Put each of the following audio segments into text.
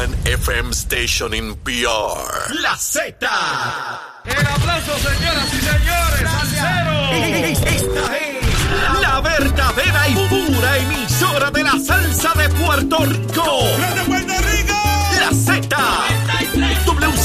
one FM station in PR. La Z. El aplauso, señoras y señores, al cero. Esta es la verdadera y pura emisora de la salsa de Puerto Rico.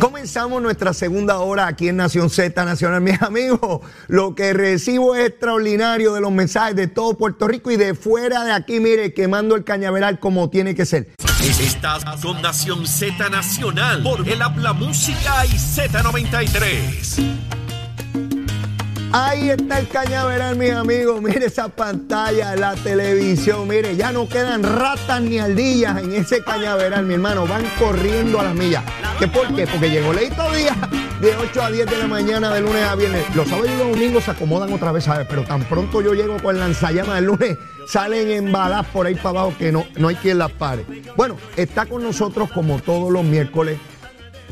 Comenzamos nuestra segunda hora aquí en Nación Z Nacional. Mis amigos, lo que recibo es extraordinario de los mensajes de todo Puerto Rico y de fuera de aquí, mire, quemando el cañaveral como tiene que ser. Estás con Nación Z Nacional por el Habla Música y Z93. Ahí está el cañaveral, mis amigos. Mire esa pantalla, la televisión. Mire, ya no quedan ratas ni aldillas en ese cañaveral, mi hermano. Van corriendo a las millas. ¿Qué por qué? Porque llegó Leito Díaz de 8 a 10 de la mañana, de lunes a viernes. Los sábados y los domingos se acomodan otra vez, ¿sabes? Pero tan pronto yo llego con lanzallamas del lunes, salen en balas por ahí para abajo que no, no hay quien las pare. Bueno, está con nosotros como todos los miércoles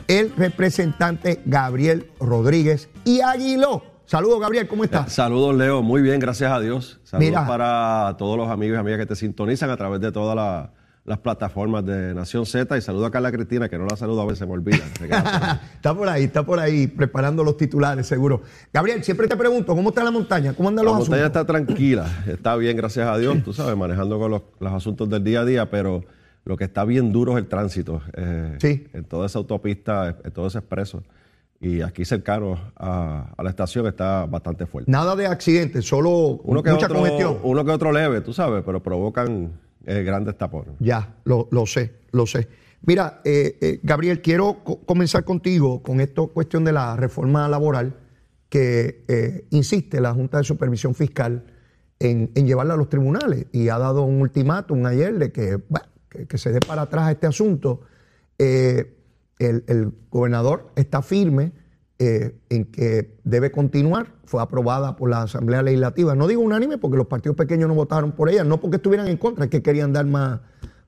el representante Gabriel Rodríguez y Aguiló. Saludos, Gabriel, ¿cómo estás? Saludos, Leo. Muy bien, gracias a Dios. Saludos Mira. para todos los amigos y amigas que te sintonizan a través de todas la- las plataformas de Nación Z. Y saludo a Carla Cristina, que no la saludo a veces, se me olvida. Se por está por ahí, está por ahí preparando los titulares, seguro. Gabriel, siempre te pregunto, ¿cómo está la montaña? ¿Cómo andan La los montaña asuntos? está tranquila, está bien, gracias a Dios, tú sabes, manejando con los, los asuntos del día a día, pero lo que está bien duro es el tránsito. eh, Sí. En toda esa autopista, en todo ese expreso. Y aquí cercano a, a la estación está bastante fuerte. Nada de accidentes, solo Uno que, mucha otro, congestión. uno que otro leve, tú sabes, pero provocan eh, grandes tapones. Ya, lo, lo sé, lo sé. Mira, eh, eh, Gabriel, quiero co- comenzar contigo con esta cuestión de la reforma laboral que insiste la Junta de Supervisión Fiscal en, en llevarla a los tribunales y ha dado un ultimátum ayer de que, bueno, que, que se dé para atrás este asunto. Eh, el, el gobernador está firme eh, en que debe continuar. Fue aprobada por la Asamblea Legislativa. No digo unánime porque los partidos pequeños no votaron por ella, no porque estuvieran en contra, es que querían dar más,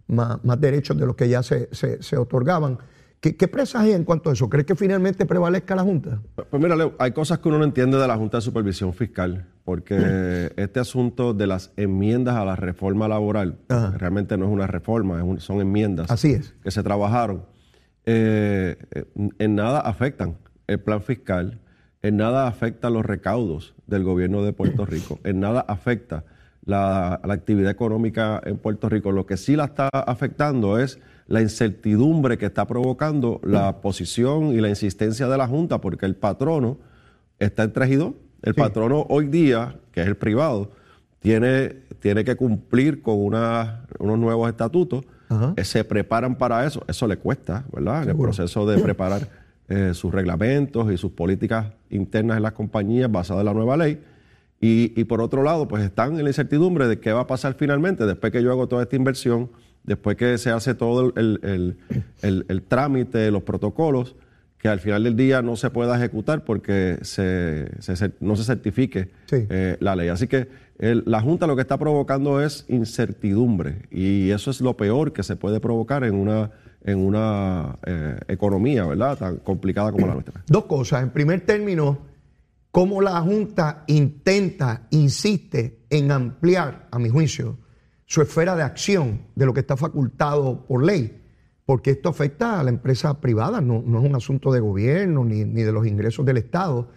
más, más derechos de los que ya se, se- se otorgaban. ¿Qué, ¿Qué presagia en cuanto a eso? ¿Crees que finalmente prevalezca la Junta? Pues pues mira, Leo, hay cosas que uno no entiende de la Junta de Supervisión Fiscal, porque este asunto de las enmiendas a la reforma laboral Ajá. realmente no es una reforma, es un- son enmiendas Así es. que se trabajaron. Eh, en nada afectan el plan fiscal, en nada afectan los recaudos del gobierno de Puerto Rico, en nada afecta la, la actividad económica en Puerto Rico. Lo que sí la está afectando es la incertidumbre que está provocando la posición y la insistencia de la Junta, porque el patrono está en 3 y 2. El patrono hoy día, que es el privado, tiene, tiene que cumplir con una- unos nuevos estatutos. Ajá. Eh, se preparan para eso. Eso le cuesta, ¿verdad? En el proceso de preparar eh, sus reglamentos y sus políticas internas en las compañías basadas en la nueva ley. Y, y por otro lado, pues están en la incertidumbre de qué va a pasar finalmente después que yo hago toda esta inversión, después que se hace todo el, el- el- el trámite, los protocolos, que al final del día no se pueda ejecutar porque se, se cer- no se certifique Sí. eh, la ley. Así que el- la Junta lo que está provocando es incertidumbre y eso es lo peor que se puede provocar en una, en una eh, economía, ¿verdad? Tan complicada como la nuestra. Dos cosas. En primer término, cómo la Junta intenta, insiste en ampliar, a mi juicio, su esfera de acción de lo que está facultado por ley, porque esto afecta a la empresa privada, no, es un asunto de gobierno ni, ni de los ingresos del Estado.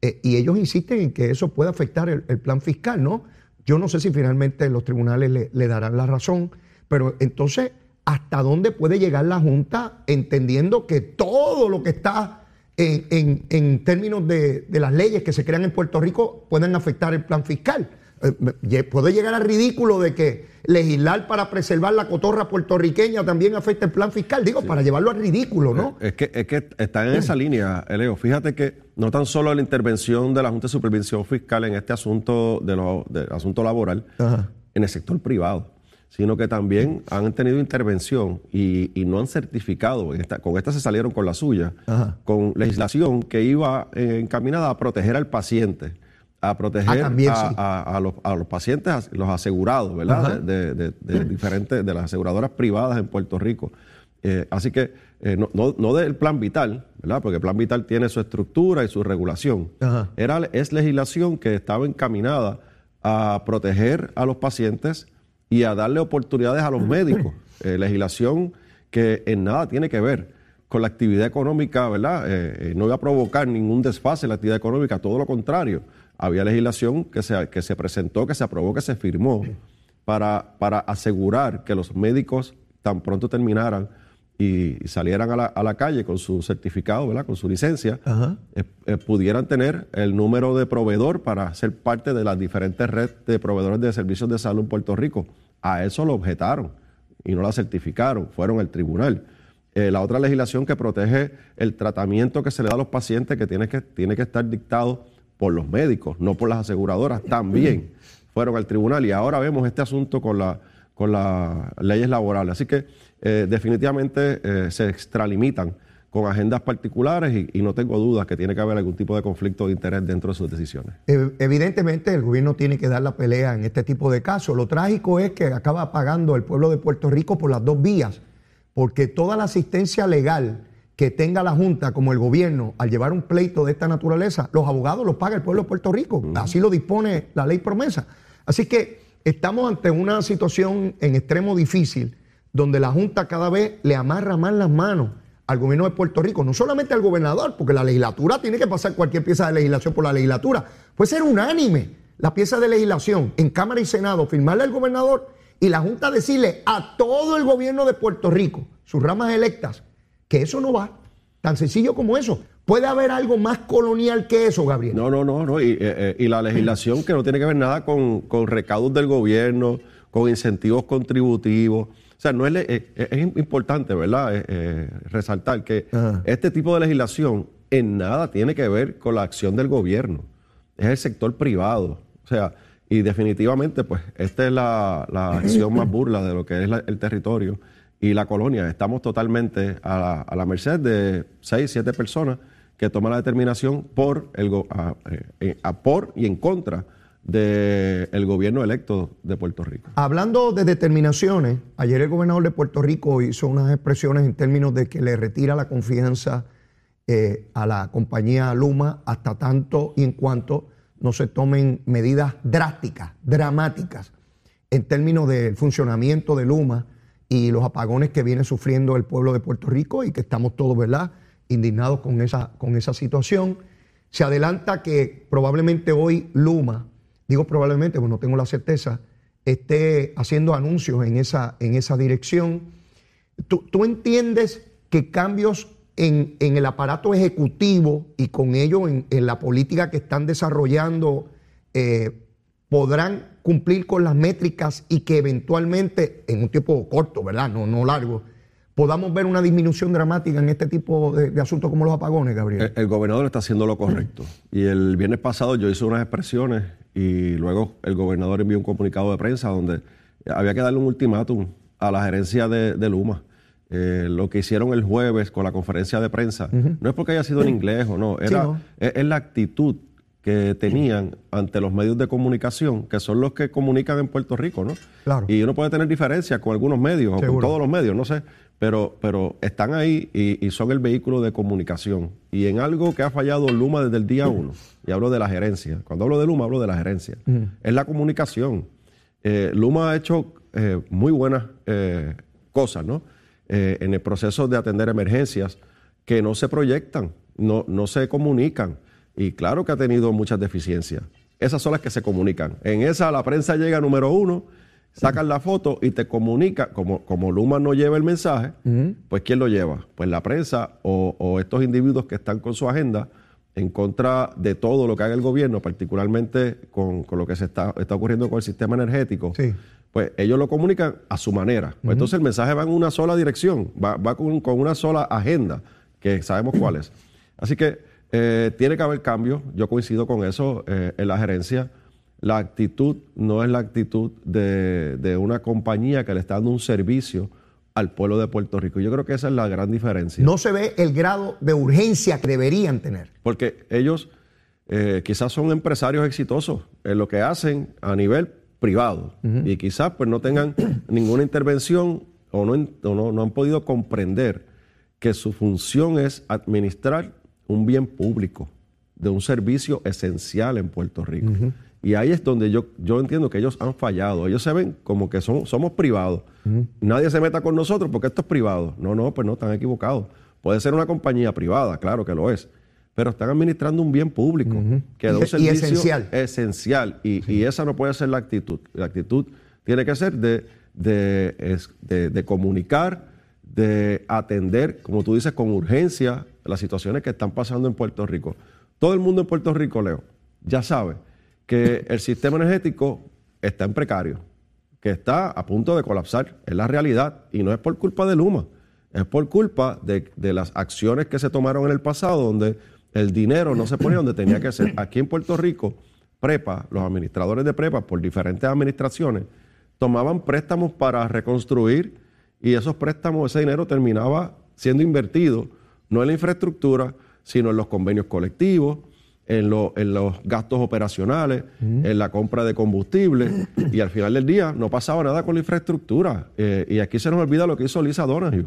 Eh, y ellos insisten en que eso puede afectar el, plan fiscal, ¿no? Yo no sé si finalmente los tribunales le, le darán la razón, pero entonces, ¿hasta dónde puede llegar la Junta entendiendo que todo lo que está en, en- en términos de, de las leyes que se crean en Puerto Rico pueden afectar el plan fiscal? Eh, puede llegar al ridículo de que legislar para preservar la cotorra puertorriqueña también afecta el plan fiscal, digo, para llevarlo al ridículo, ¿no? Es que, es que están en esa línea, Leo. Fíjate que no tan solo la intervención de la Junta de Supervisión Fiscal en este asunto de lo- del asunto laboral, Ajá. en el sector privado, sino que también han tenido intervención y, y no han certificado, esta, con esta se salieron con la suya, Ajá. con legislación que iba eh, encaminada a proteger al paciente, a proteger Ah, también, a, sí. a- a los, a los pacientes, los asegurados, ¿verdad? De, de- de- de diferentes, de las aseguradoras privadas en Puerto Rico. Eh, así que eh, no, no, no del plan vital, ¿verdad? Porque el plan vital tiene su estructura y su regulación. Ajá. Era, es legislación que estaba encaminada a proteger a los pacientes y a darle oportunidades a los médicos. Eh, legislación que en nada tiene que ver con la actividad económica, ¿verdad? No iba a provocar ningún desfase en la actividad económica, todo lo contrario. Había legislación que se, que se presentó, que se aprobó, que se firmó para, para asegurar que los médicos tan pronto terminaran y, salieran a la, a la calle con su certificado, ¿verdad? Con su licencia, eh, eh, pudieran tener el número de proveedor para ser parte de las diferentes redes de proveedores de servicios de salud en Puerto Rico. A eso lo objetaron y no la certificaron, fueron al tribunal. Eh, la otra legislación que protege el tratamiento que se le da a los pacientes, que tiene que, tiene que estar dictado por los médicos, no por las aseguradoras, también fueron al tribunal y ahora vemos este asunto con, la, con las leyes laborales. Así que eh, definitivamente eh, se extralimitan con agendas particulares y, y no tengo dudas que tiene que haber algún tipo de conflicto de interés dentro de sus decisiones. Evidentemente el gobierno tiene que dar la pelea en este tipo de casos. Lo trágico es que acaba pagando el pueblo de Puerto Rico por las dos vías, porque toda la asistencia legal que tenga la Junta como el gobierno al llevar un pleito de esta naturaleza, los abogados los paga el pueblo de Puerto Rico. Así lo dispone la ley promesa. Así que estamos ante una situación en extremo difícil donde la Junta cada vez le amarra más las manos al gobierno de Puerto Rico, no solamente al gobernador, porque la legislatura tiene que pasar cualquier pieza de legislación por la legislatura. Puede ser unánime la pieza de legislación en Cámara y Senado, firmarle al gobernador y la Junta decirle a todo el gobierno de Puerto Rico, sus ramas electas, que eso no va. Tan sencillo como eso. ¿Puede haber algo más colonial que eso, Gabriel? No, no, no, no. Y, eh, eh, y la legislación que no tiene que ver nada con, con recaudos del gobierno, con incentivos contributivos. O sea, no es, eh, eh, es importante, ¿verdad? Eh, eh, resaltar que Ajá. este tipo de legislación en nada tiene que ver con la acción del gobierno. Es el sector privado. O sea, y definitivamente, pues, esta es la, la acción más burla de lo que es la- el territorio y la colonia. Estamos totalmente a la, merced de seis, siete personas que toman la determinación por, el, eh, eh, a por y en contra del gobierno electo de Puerto Rico. Hablando de determinaciones, ayer el gobernador de Puerto Rico hizo unas expresiones en términos de que le retira la confianza eh, a la compañía Luma hasta tanto y en cuanto no se tomen medidas drásticas, dramáticas, en términos del funcionamiento de Luma y los apagones que viene sufriendo el pueblo de Puerto Rico y que estamos todos, ¿verdad?, indignados con esa, con esa situación. Se adelanta que probablemente hoy Luma, digo probablemente, porque no tengo la certeza, esté haciendo anuncios en esa, en esa dirección. ¿Tú, tú entiendes que cambios en, en el aparato ejecutivo y con ello en, en la política que están desarrollando eh, podrán cumplir con las métricas y que eventualmente, en un tiempo corto, ¿verdad? No, no largo, podamos ver una disminución dramática en este tipo de, de asuntos como los apagones, Gabriel? El, el gobernador está haciendo lo correcto. Y el viernes pasado yo hice unas expresiones y luego el gobernador envió un comunicado de prensa donde había que darle un ultimátum a la gerencia de, de Luma. Eh, lo que hicieron el jueves con la conferencia de prensa no es porque haya sido en inglés o no, era, no. es, es la actitud que tenían ante los medios de comunicación, que son los que comunican en Puerto Rico, ¿no? Claro. Y uno puede tener diferencias con algunos medios o con todos los medios, no sé, pero, pero están ahí y, y son el vehículo de comunicación. Y en algo que ha fallado Luma desde el día uno, y hablo de la gerencia, cuando hablo de Luma hablo de la gerencia, es la comunicación. Eh, Luma ha hecho eh, muy buenas eh, cosas, ¿no? En el proceso de atender emergencias que no se proyectan, no, no se comunican. Y claro que ha tenido muchas deficiencias. Esas son las que se comunican. En esa la prensa llega número uno, sacan la foto y te comunica, como, como Luma no lleva el mensaje, pues ¿quién lo lleva? Pues la prensa o, o estos individuos que están con su agenda en contra de todo lo que haga el gobierno, particularmente con, con lo que se está, está ocurriendo con el sistema energético. Sí. Pues ellos lo comunican a su manera. Pues entonces el mensaje va en una sola dirección, va, va con, con una sola agenda, que sabemos cuál es. Así que eh, tiene que haber cambio, yo coincido con eso eh, en la gerencia. la actitud no es la actitud de, de una compañía que le está dando un servicio al pueblo de Puerto Rico. Yo creo que esa es la gran diferencia. No se ve el grado de urgencia que deberían tener. Porque ellos eh, quizás son empresarios exitosos en lo que hacen a nivel privado y quizás pues no tengan ninguna intervención o, no, o no, no han podido comprender que su función es administrar un bien público de un servicio esencial en Puerto Rico. Y ahí es donde yo, yo entiendo que ellos han fallado. Ellos se ven como que son, somos privados. Nadie se meta con nosotros porque esto es privado. No, no, pues no, están equivocados. Puede ser una compañía privada, claro que lo es. Pero están administrando un bien público que da un Y- y servicio esencial. esencial. Y, y esa no puede ser la actitud. La actitud tiene que ser de, de, es- de- de comunicar, de atender, como tú dices, con urgencia las situaciones que están pasando en Puerto Rico. Todo el mundo en Puerto Rico, Leo, ya sabe que el sistema energético está en precario, que está a punto de colapsar. Es la realidad y no es por culpa de Luma, es por culpa de, de las acciones que se tomaron en el pasado, donde el dinero no se ponía donde tenía que ser. Aquí en Puerto Rico, prepa, los administradores de prepa por diferentes administraciones, tomaban préstamos para reconstruir y esos préstamos, ese dinero terminaba siendo invertido no en la infraestructura, sino en los convenios colectivos, en, lo- en los gastos operacionales, en la compra de combustible y al final del día no pasaba nada con la infraestructura. Eh, y aquí se nos olvida lo que hizo Lisa Donahue,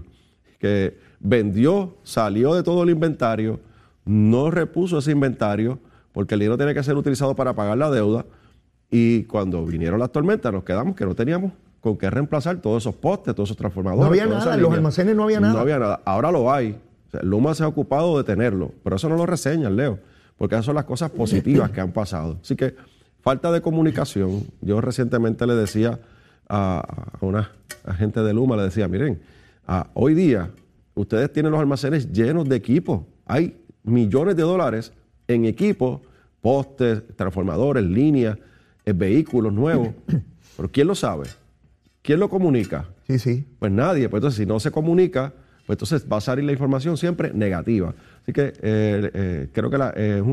que vendió, salió de todo el inventario, no repuso ese inventario porque el dinero tiene que ser utilizado para pagar la deuda y cuando vinieron las tormentas nos quedamos que no teníamos con qué reemplazar todos esos postes, todos esos transformadores. No había nada, en los almacenes no había nada. No había nada. Ahora lo hay. O sea, Luma se ha ocupado de tenerlo, pero eso no lo reseñan, Leo, porque esas son las cosas positivas que han pasado. Así que falta de comunicación. Yo recientemente le decía a, a una agente de Luma, le decía, miren, hoy día ustedes tienen los almacenes llenos de equipo. Hay millones de dólares en equipo, postes, transformadores, líneas, eh, vehículos nuevos. Pero ¿quién lo sabe? ¿Quién lo comunica? Sí, sí. Pues nadie. Pues entonces, si no se comunica, pues entonces va a salir la información siempre negativa. Así que eh, eh, creo que la, eh,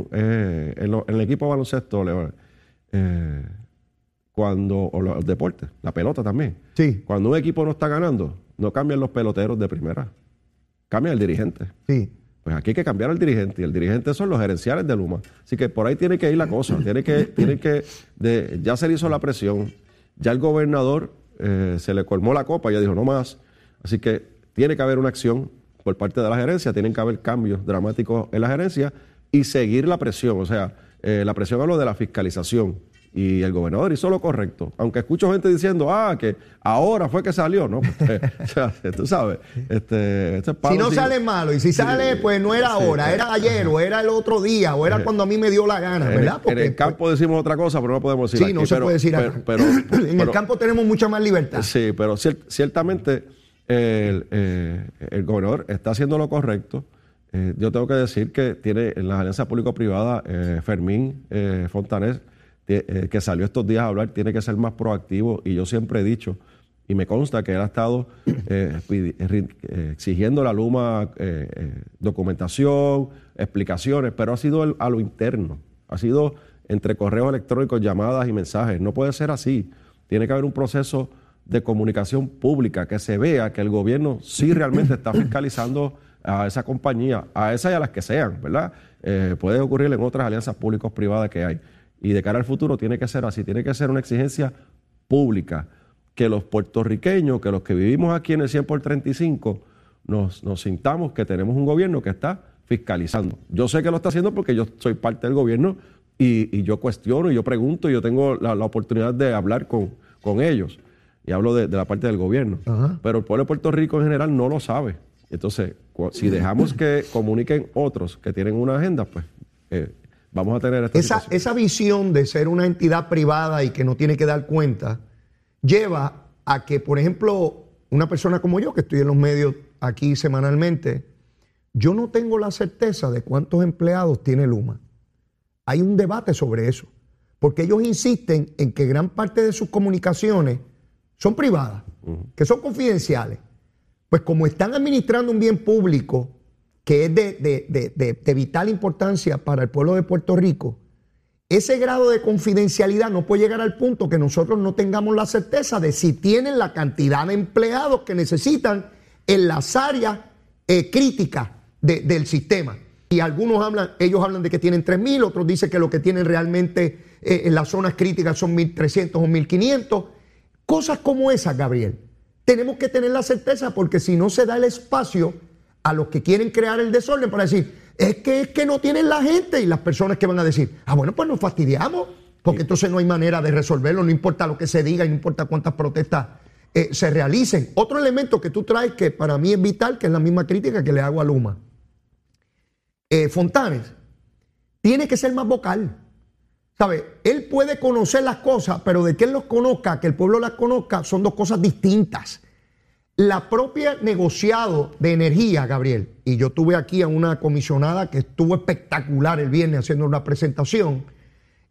en, lo- en el equipo de baloncesto, cuando, o los deportes, la pelota también. Sí. Cuando un equipo no está ganando, no cambian los peloteros de primera, cambia el dirigente. Sí. Pues aquí hay que cambiar al dirigente y el dirigente son los gerenciales de Luma. Así que por ahí tiene que ir la cosa. Tiene que, tiene que de- ya se le hizo la presión, ya el gobernador se le colmó la copa, ya dijo no más. Así que tiene que haber una acción por parte de la gerencia, tienen que haber cambios dramáticos en la gerencia y seguir la presión. O sea, eh, la presión hablo de la fiscalización. Y el gobernador hizo lo correcto. Aunque escucho gente diciendo, ah, que ahora fue que salió, ¿no? Pues, o sea, tú sabes, este, este es Si no sale malo, y si sale, pues no era ahora, era ayer, o era el otro día, o era cuando a mí me dio la gana, ¿verdad? en el campo decimos otra cosa, pero no podemos decir Sí, aquí. no se Pero- puede decir pero- pero- en el campo tenemos mucha más libertad. Sí, pero cier- ciertamente el, eh, el gobernador está haciendo lo correcto. Eh, yo tengo que decir que tiene en la alianza público-privada, eh, Fermín Fontanés, que salió estos días a hablar, tiene que ser más proactivo. Y yo siempre he dicho, y me consta que él ha estado exigiendo la Luma documentación, explicaciones, pero ha sido a lo interno, ha sido entre correos electrónicos, llamadas y mensajes. No puede ser así. Tiene que haber un proceso de comunicación pública que se vea que el gobierno sí realmente está fiscalizando a esa compañía, a esa y a las que sean, ¿verdad? Eh, puede ocurrir en otras alianzas públicos privadas que hay. Y de cara al futuro tiene que ser así, tiene que ser una exigencia pública, que los puertorriqueños, que los que vivimos aquí en el 100 por 35, nos, nos sintamos que tenemos un gobierno que está fiscalizando. Yo sé que lo está haciendo porque yo soy parte del gobierno y, y yo cuestiono y yo pregunto y yo tengo la, la oportunidad de hablar con, con ellos. Y hablo de, de la parte del gobierno. Ajá. Pero el pueblo de Puerto Rico en general no lo sabe. Entonces, si dejamos que comuniquen otros que tienen una agenda, pues eh, vamos a tener esta Esa, situación. esa visión de ser una entidad privada y que no tiene que dar cuenta lleva a que, por ejemplo, una persona como yo, que estoy en los medios aquí semanalmente, yo no tengo la certeza de cuántos empleados tiene Luma. Hay un debate sobre eso, porque ellos insisten en que gran parte de sus comunicaciones son privadas, que son confidenciales. Pues como están administrando un bien público que es de, de- de- de- vital importancia para el pueblo de Puerto Rico, ese grado de confidencialidad no puede llegar al punto que nosotros no tengamos la certeza de si tienen la cantidad de empleados que necesitan en las áreas eh, críticas de- del sistema. Y algunos hablan, ellos hablan de que tienen 3.000, otros dicen que lo que tienen realmente eh, en las zonas críticas son 1.300 o 1.500. Cosas como esas, Gabriel. Tenemos que tener la certeza porque si no se da el espacio a los que quieren crear el desorden para decir, es que es que no tienen la gente y las personas que van a decir, ah, bueno, pues nos fastidiamos, porque entonces no hay manera de resolverlo, no importa lo que se diga y no importa cuántas protestas eh, se realicen. Otro elemento que tú traes que para mí es vital, que es la misma crítica que le hago a Luma. Eh, Fontanes tiene que ser más vocal. ¿Sabe? Él puede conocer las cosas, pero de que él los conozca, que el pueblo las conozca, son dos cosas distintas. La propia negociado de energía, Gabriel, y yo tuve aquí a una comisionada que estuvo espectacular el viernes haciendo una presentación,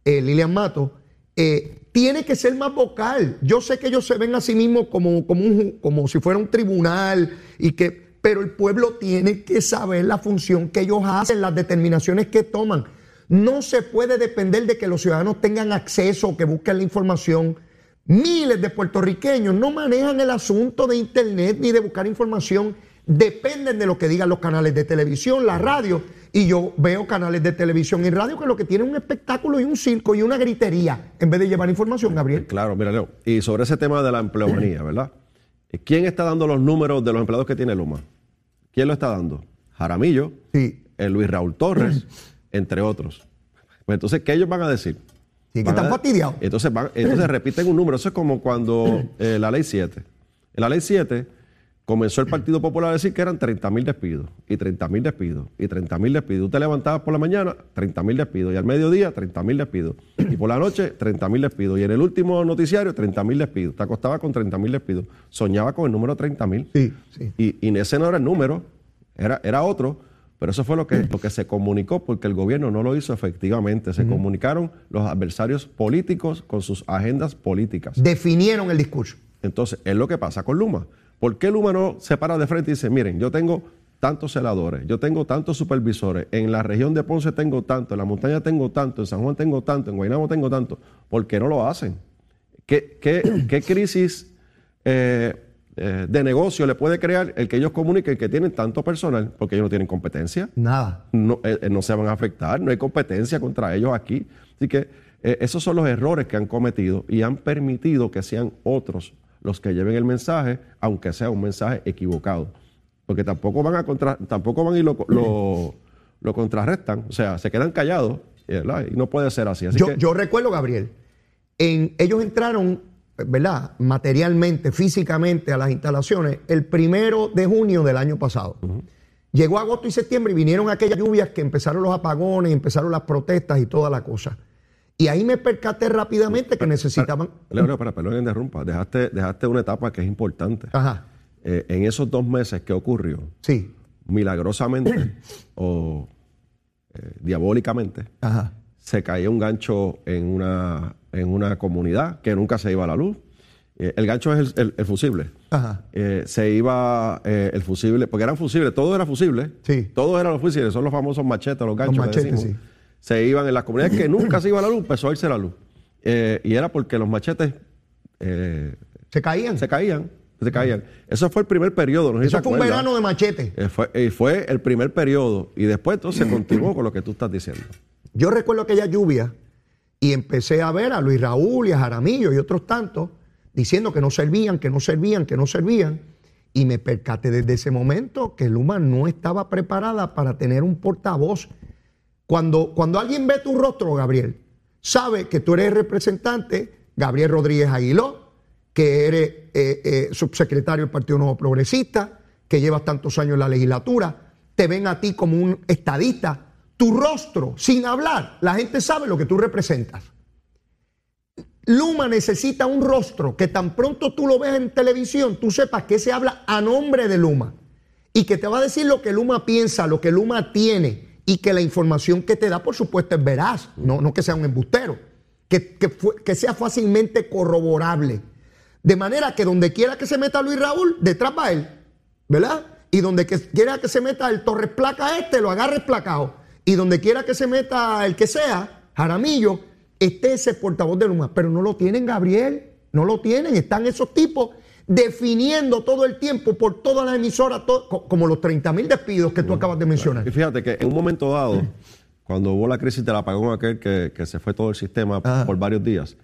eh, Lilian Mato, eh, tiene que ser más vocal. Yo sé que ellos se ven a sí mismos como, como, un como si fuera un tribunal, y que, pero el pueblo tiene que saber la función que ellos hacen, las determinaciones que toman. No se puede depender de que los ciudadanos tengan acceso o que busquen la información. Miles de puertorriqueños no manejan el asunto de Internet ni de buscar información. Dependen de lo que digan los canales de televisión, la radio. Y yo veo canales de televisión y radio que lo que tienen es un espectáculo y un circo y una gritería en vez de llevar información, Gabriel. Claro, mira, Leo. Y sobre ese tema de la empleomanía, ¿verdad? ¿Quién está dando los números de los empleados que tiene Luma? ¿Quién lo está dando? Jaramillo, Sí. el Luis Raúl Torres, entre otros. Pues entonces, ¿qué ellos van a decir? Sí, que están fastidiados. Entonces, van- entonces repiten un número. Eso es como cuando eh, la ley 7. En la ley 7 comenzó el Partido Popular a decir que eran 30 mil despidos, y 30 mil despidos, y 30 mil despidos. Tú te levantabas por la mañana, 30 mil despidos, y al mediodía, 30 mil despidos, y por la noche, 30 mil despidos, y en el último noticiario, 30 mil despidos. Te acostabas con 30 mil despidos. Soñaba con el número 30 mil. Sí, sí. Y, y ese no era el número, era, era otro, pero eso fue lo que, lo que se comunicó porque el gobierno no lo hizo efectivamente. Se comunicaron los adversarios políticos con sus agendas políticas. Definieron el discurso. Entonces, es lo que pasa con Luma. ¿Por qué Luma no se para de frente y dice, miren, yo tengo tantos celadores, yo tengo tantos supervisores, en la región de Ponce tengo tanto, en la montaña tengo tanto, en San Juan tengo tanto, en Guaynabo tengo tanto? ¿Por qué no lo hacen? ¿Qué, qué- qué crisis eh, eh, de negocio le puede crear el que ellos comuniquen que tienen tanto personal? Porque ellos no tienen competencia Nada. no, eh, eh, no se van a afectar, no hay competencia contra ellos aquí. Así que eh, esos son los errores que han cometido y han permitido que sean otros los que lleven el mensaje, aunque sea un mensaje equivocado. Porque tampoco van a contra, tampoco van y lo, lo, lo contrarrestan, o sea, se quedan callados, ¿verdad? Y no puede ser así. Así Yo, que, yo recuerdo, Gabriel, en, ellos entraron, ¿verdad? Materialmente, físicamente a las instalaciones el primero de junio del año pasado. Llegó agosto y septiembre y vinieron aquellas lluvias que empezaron los apagones, empezaron las protestas y toda la cosa. Y ahí me percaté rápidamente que necesitaban. Leo, Leo, espera, perdón que interrumpa. Dejaste, dejaste una etapa que es importante. Ajá, Eh, en esos dos meses, ¿qué ocurrió? sí, Milagrosamente o eh, diabólicamente, ajá. Se caía un gancho en una, en una comunidad que nunca se iba a la luz. Eh, el gancho es el, el- el fusible. Ajá. Eh, se iba eh, el fusible, porque eran fusibles, todo era fusible. Sí. Todos eran los fusibles, son los famosos machetes, los ganchos. que machetes, sí. Se iban en las comunidades que nunca se iba a la luz, empezó a irse la luz. Y era porque los machetes Se caían. se caían, se caían. Eso fue el primer periodo. No sé si Eso fue un verano de machete. Fue, fue el primer periodo y después entonces se continuó con lo que tú estás diciendo. Yo recuerdo aquella lluvia y empecé a ver a Luis Raúl y a Jaramillo y otros tantos diciendo que no servían, que no servían, que no servían. Y me percaté desde ese momento que Luma no estaba preparada para tener un portavoz. Cuando, cuando alguien ve tu rostro, Gabriel, sabe que tú eres representante, Gabriel Rodríguez Aguiló, que eres eh, eh, subsecretario del Partido Nuevo Progresista, que llevas tantos años en la legislatura, te ven a ti como un estadista, tu rostro, sin hablar, la gente sabe lo que tú representas. Luma necesita un rostro que tan pronto tú lo ves en televisión, tú sepas que se habla a nombre de Luma y que te va a decir lo que Luma piensa, lo que Luma tiene y que la información que te da, por supuesto, es veraz, no, no que sea un embustero, que, que sea fácilmente corroborable. De manera que donde quiera que se meta Luis Raúl, detrás va él, ¿verdad? Y donde quiera que se meta el Torres Placa este, lo agarre placado. Y donde quiera que se meta el que sea, Jaramillo, esté ese portavoz de Luma, pero no lo tienen, Gabriel, no lo tienen. Están esos tipos definiendo todo el tiempo por todas las emisoras, como los 30 mil despidos que tú acabas de mencionar. Y fíjate que en un momento dado, cuando hubo la crisis del apagón aquel que, que se fue todo el sistema Ajá. por varios días,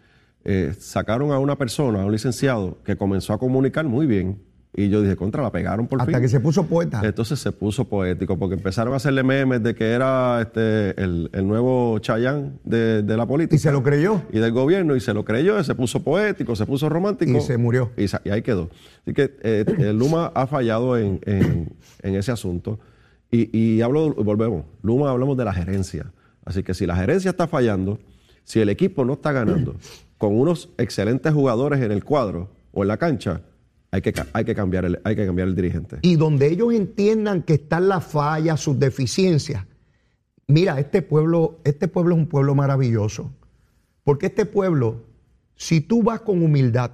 eh, sacaron a una persona, a un licenciado, que comenzó a comunicar muy bien. Y yo dije, contra, la pegaron por Hasta fin. que se puso poeta. Entonces se puso poético, porque empezaron a hacerle memes de que era este, el, el nuevo Chayán de, de la política. Y se lo creyó. Y del gobierno, y se lo creyó, y se puso poético, se puso romántico. Y se murió. Y ahí quedó. Así que eh, eh, Luma ha fallado en, en- en ese asunto. Y, y hablo, volvemos, Luma hablamos de la gerencia. Así que si la gerencia está fallando, si el equipo no está ganando, con unos excelentes jugadores en el cuadro o en la cancha, hay que, hay que, cambiar, el, hay que cambiar el dirigente. y donde ellos entiendan que están las fallas, sus deficiencias. Mira, este pueblo, este pueblo es un pueblo maravilloso. Porque este pueblo, si tú vas con humildad,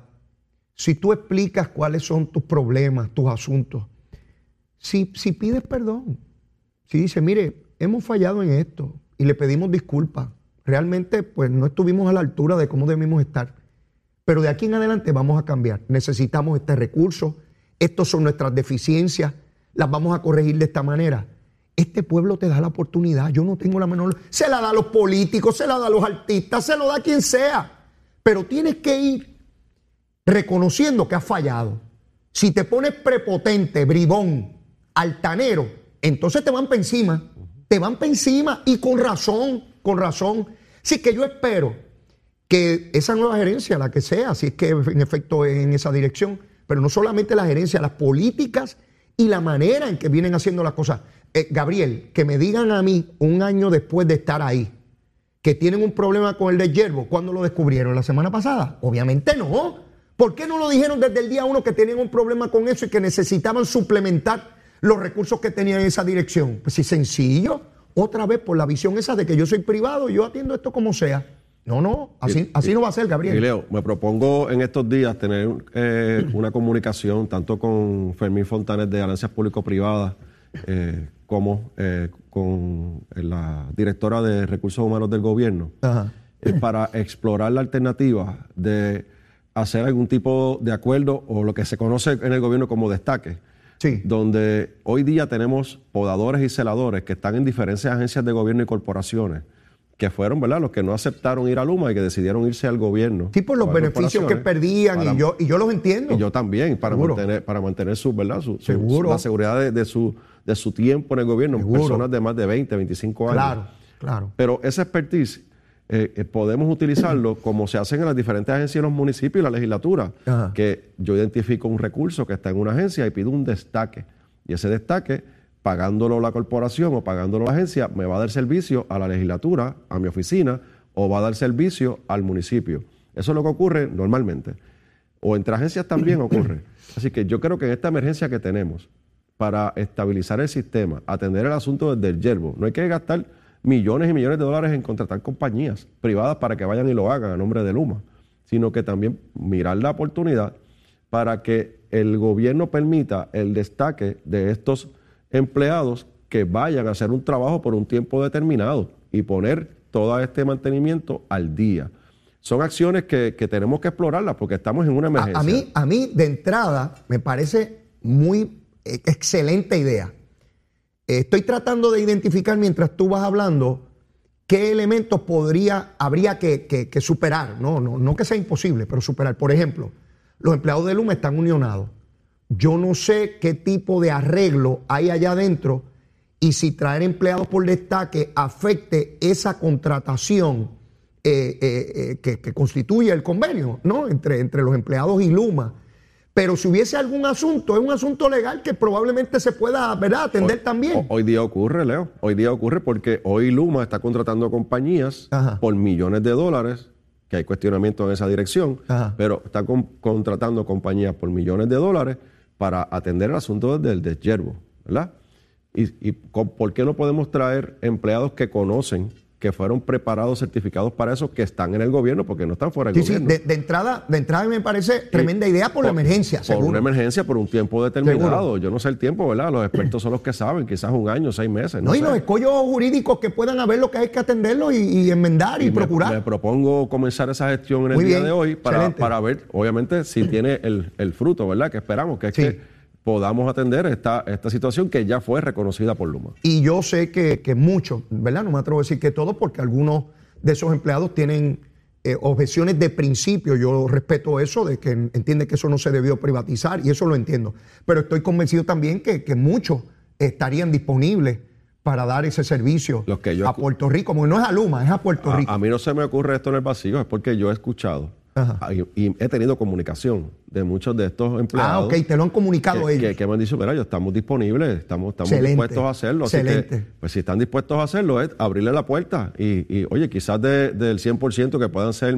si tú explicas cuáles son tus problemas, tus asuntos, si, si pides perdón, si dices, mire, hemos fallado en esto y le pedimos disculpas, realmente pues no estuvimos a la altura de cómo debimos estar. Pero de aquí en adelante vamos a cambiar. Necesitamos este recurso. Estos son nuestras deficiencias. Las vamos a corregir de esta manera. Este pueblo te da la oportunidad. Yo no tengo la menor. Se la da a los políticos, se la da a los artistas, se lo da a quien sea. Pero tienes que ir reconociendo que has fallado. Si te pones prepotente, bribón, altanero, entonces te van para encima. Te van para encima y con razón, con razón. Así que yo espero que esa nueva gerencia, la que sea, si es que en efecto es en esa dirección, pero no solamente la gerencia, las políticas y la manera en que vienen haciendo las cosas. Eh, Gabriel, que me digan a mí un año después de estar ahí que tienen un problema con el de yerbo, ¿cuándo lo descubrieron? ¿La semana pasada? Obviamente no. ¿Por qué no lo dijeron desde el día uno que tenían un problema con eso y que necesitaban suplementar los recursos que tenían en esa dirección? Pues sí, sencillo. Otra vez por la visión esa de que yo soy privado, yo atiendo esto como sea. No, no, así, así no va a ser, Y Gabriel. Leo, me propongo en estos días tener eh, una comunicación tanto con Fermín Fontanes de Alianzas Público-Privadas eh, como eh, con la directora de Recursos Humanos del Gobierno Ajá. eh, para explorar la alternativa de hacer algún tipo de acuerdo o lo que se conoce en el gobierno como destaque. Sí. Donde hoy día tenemos podadores y celadores que están en diferentes agencias de gobierno y corporaciones que fueron, ¿verdad?, los que no aceptaron ir a Luma y que decidieron irse al gobierno. Sí, por los beneficios que perdían para- y yo, y yo los entiendo. y yo también, para Seguro. mantener, para mantener su, ¿verdad? Su, su- Seguro. la seguridad de, de su, de su tiempo en el gobierno, Seguro. personas de más de 20, 25 años. Claro, claro. Pero esa expertise eh, eh, podemos utilizarlo como se hacen en las diferentes agencias de los municipios y la legislatura, Ajá. que yo identifico un recurso que está en una agencia y pido un destaque. Y ese destaque, pagándolo la corporación o pagándolo la agencia, me va a dar servicio a la legislatura, a mi oficina, o va a dar servicio al municipio. Eso es lo que ocurre normalmente. O entre agencias también ocurre. Así que yo creo que en esta emergencia que tenemos, para estabilizar el sistema, atender el asunto desde el yerbo, no hay que gastar millones y millones de dólares en contratar compañías privadas para que vayan y lo hagan a nombre de Luma, sino que también mirar la oportunidad para que el gobierno permita el destaque de estos empleados que vayan a hacer un trabajo por un tiempo determinado y poner todo este mantenimiento al día. Son acciones que, que tenemos que explorarlas porque estamos en una emergencia. a mí, a mí, de entrada, me parece muy eh, excelente idea. Estoy tratando de identificar mientras tú vas hablando qué elementos podría, habría que, que- que superar. No, no, no que sea imposible, pero superar. Por ejemplo, los empleados de Luma están unionados. Yo no sé qué tipo de arreglo hay allá adentro y si traer empleados por destaque afecte esa contratación eh, eh, eh, que, que constituye el convenio, ¿no? Entre, entre los empleados y Luma. Pero si hubiese algún asunto, es un asunto legal que probablemente se pueda, ¿verdad?, atender también. Hoy día ocurre, Leo. Hoy día ocurre porque hoy Luma está contratando compañías Ajá. por millones de dólares, que hay cuestionamiento en esa dirección, Ajá. pero está con- contratando compañías por millones de dólares para atender el asunto del deshiervo, ¿verdad? Y, y con- ¿por qué no podemos traer empleados que conocen, que fueron preparados, certificados para eso, que están en el gobierno porque no están fuera del Sí, sí, gobierno. de, de entrada, de entrada me parece tremenda idea por, la emergencia, Por seguro. una emergencia, por un tiempo determinado. Seguro. Yo no sé el tiempo, ¿verdad? Los expertos son los que saben, quizás un año, seis meses. No, no, y sé. los escollos jurídicos que puedan haber lo que hay que atenderlo y, y enmendar y, Y me- procurar. Me, propongo comenzar esa gestión en el Muy día bien, de hoy para, para ver, obviamente, si tiene el, el fruto, ¿verdad? Que esperamos, que es Sí. que podamos atender esta, esta situación que ya fue reconocida por Luma. Y yo sé que, que muchos, ¿verdad? No me atrevo a decir que todos, porque algunos de esos empleados tienen eh, objeciones de principio. Yo respeto eso, de que entiende que eso no se debió privatizar, y eso lo entiendo. Pero estoy convencido también que, que muchos estarían disponibles para dar ese servicio Los que yo a Puerto Rico, porque no es a Luma, es a Puerto A, Rico. a mí no se me ocurre esto en el vacío, es porque yo he escuchado y, y he tenido comunicación de muchos de estos empleados. ah, ok, te lo han comunicado que, ellos. que- que me han dicho, mira, yo estamos disponibles, estamos, estamos Excelente, dispuestos a hacerlo. Así que, excelente. pues si están dispuestos a hacerlo, es abrirle la puerta. Y, y, oye, quizás de- del 100% que puedan ser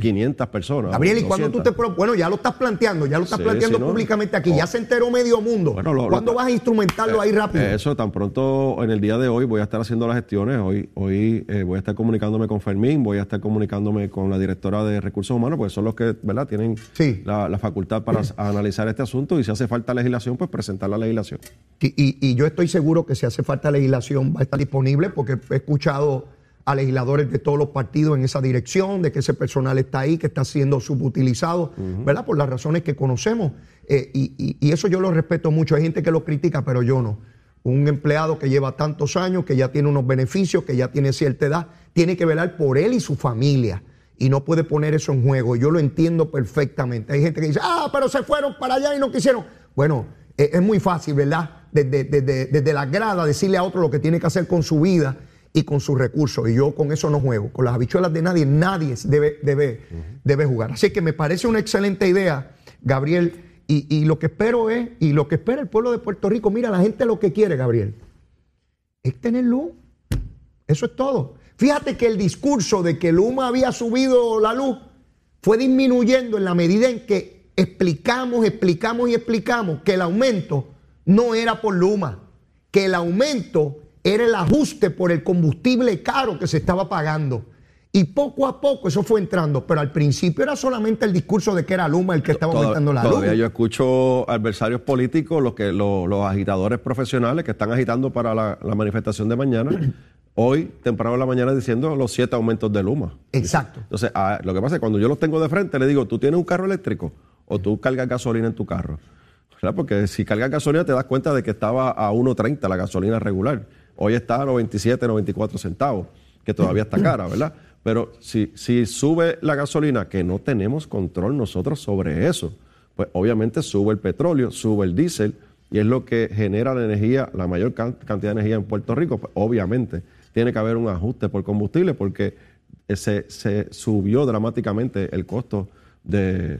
500 personas. Gabriel, ¿y cuándo tú 200. te Bueno, ya lo estás planteando, ya lo estás Sí, planteando sí, no. públicamente aquí, Oh. ya se enteró medio mundo. Bueno, lo- lo- ¿Cuándo vas a instrumentarlo ahí rápido? Eh, Eso, tan pronto en el día de hoy voy a estar haciendo las gestiones. Hoy, hoy eh, voy a estar comunicándome con Fermín, voy a estar comunicándome con la directora de Recursos Humanos, porque son los que ¿verdad? tienen Sí. la, la facultad para analizar este asunto y si hace falta legislación, pues presentar la legislación. Y, y- y yo estoy seguro que si hace falta legislación va a estar disponible porque he escuchado a legisladores de todos los partidos en esa dirección, de que ese personal está ahí, que está siendo subutilizado, ¿verdad? Por las razones que conocemos. Eh, y, y- y eso yo lo respeto mucho. Hay gente que lo critica, pero yo no. Un empleado que lleva tantos años, que ya tiene unos beneficios, que ya tiene cierta edad, tiene que velar por él y su familia. Y no puede poner eso en juego. Yo lo entiendo perfectamente. Hay gente que dice, ah, pero se fueron para allá y no quisieron. Bueno, eh, es muy fácil, ¿verdad? Desde, desde, desde la grada decirle a otro lo que tiene que hacer con su vida y con sus recursos. Y yo con eso no juego. Con las habichuelas de nadie, nadie debe, debe, debe jugar. Así que me parece una excelente idea, Gabriel. Y, y lo que espero es, y lo que espera el pueblo de Puerto Rico, mira, la gente lo que quiere, Gabriel, es tener luz. Eso es todo. Fíjate que el discurso de que Luma había subido la luz fue disminuyendo en la medida en que explicamos, explicamos y explicamos que el aumento no era por Luma, que el aumento era el ajuste por el combustible caro que se estaba pagando. Y poco a poco eso fue entrando, pero al principio era solamente el discurso de que era Luma el que estaba aumentando la luz. Todavía yo escucho adversarios políticos, los, que, los, los agitadores profesionales que están agitando para la, la manifestación de mañana, hoy, temprano en la mañana, diciendo los siete aumentos de Luma. Exacto. Entonces, ah, lo que pasa es que cuando yo los tengo de frente, le digo, ¿tú tienes un carro eléctrico o tú cargas gasolina en tu carro? ¿Verdad? Porque si cargas gasolina te das cuenta de que estaba a 1.30 la gasolina regular. Hoy está a 97, 94 centavos, que todavía está cara, ¿verdad? Pero si, si sube la gasolina, que no tenemos control nosotros sobre eso, pues obviamente sube el petróleo, sube el diésel, y es lo que genera la energía, la mayor can- cantidad de energía en Puerto Rico. Pues obviamente tiene que haber un ajuste por combustible porque se, se subió dramáticamente el costo de-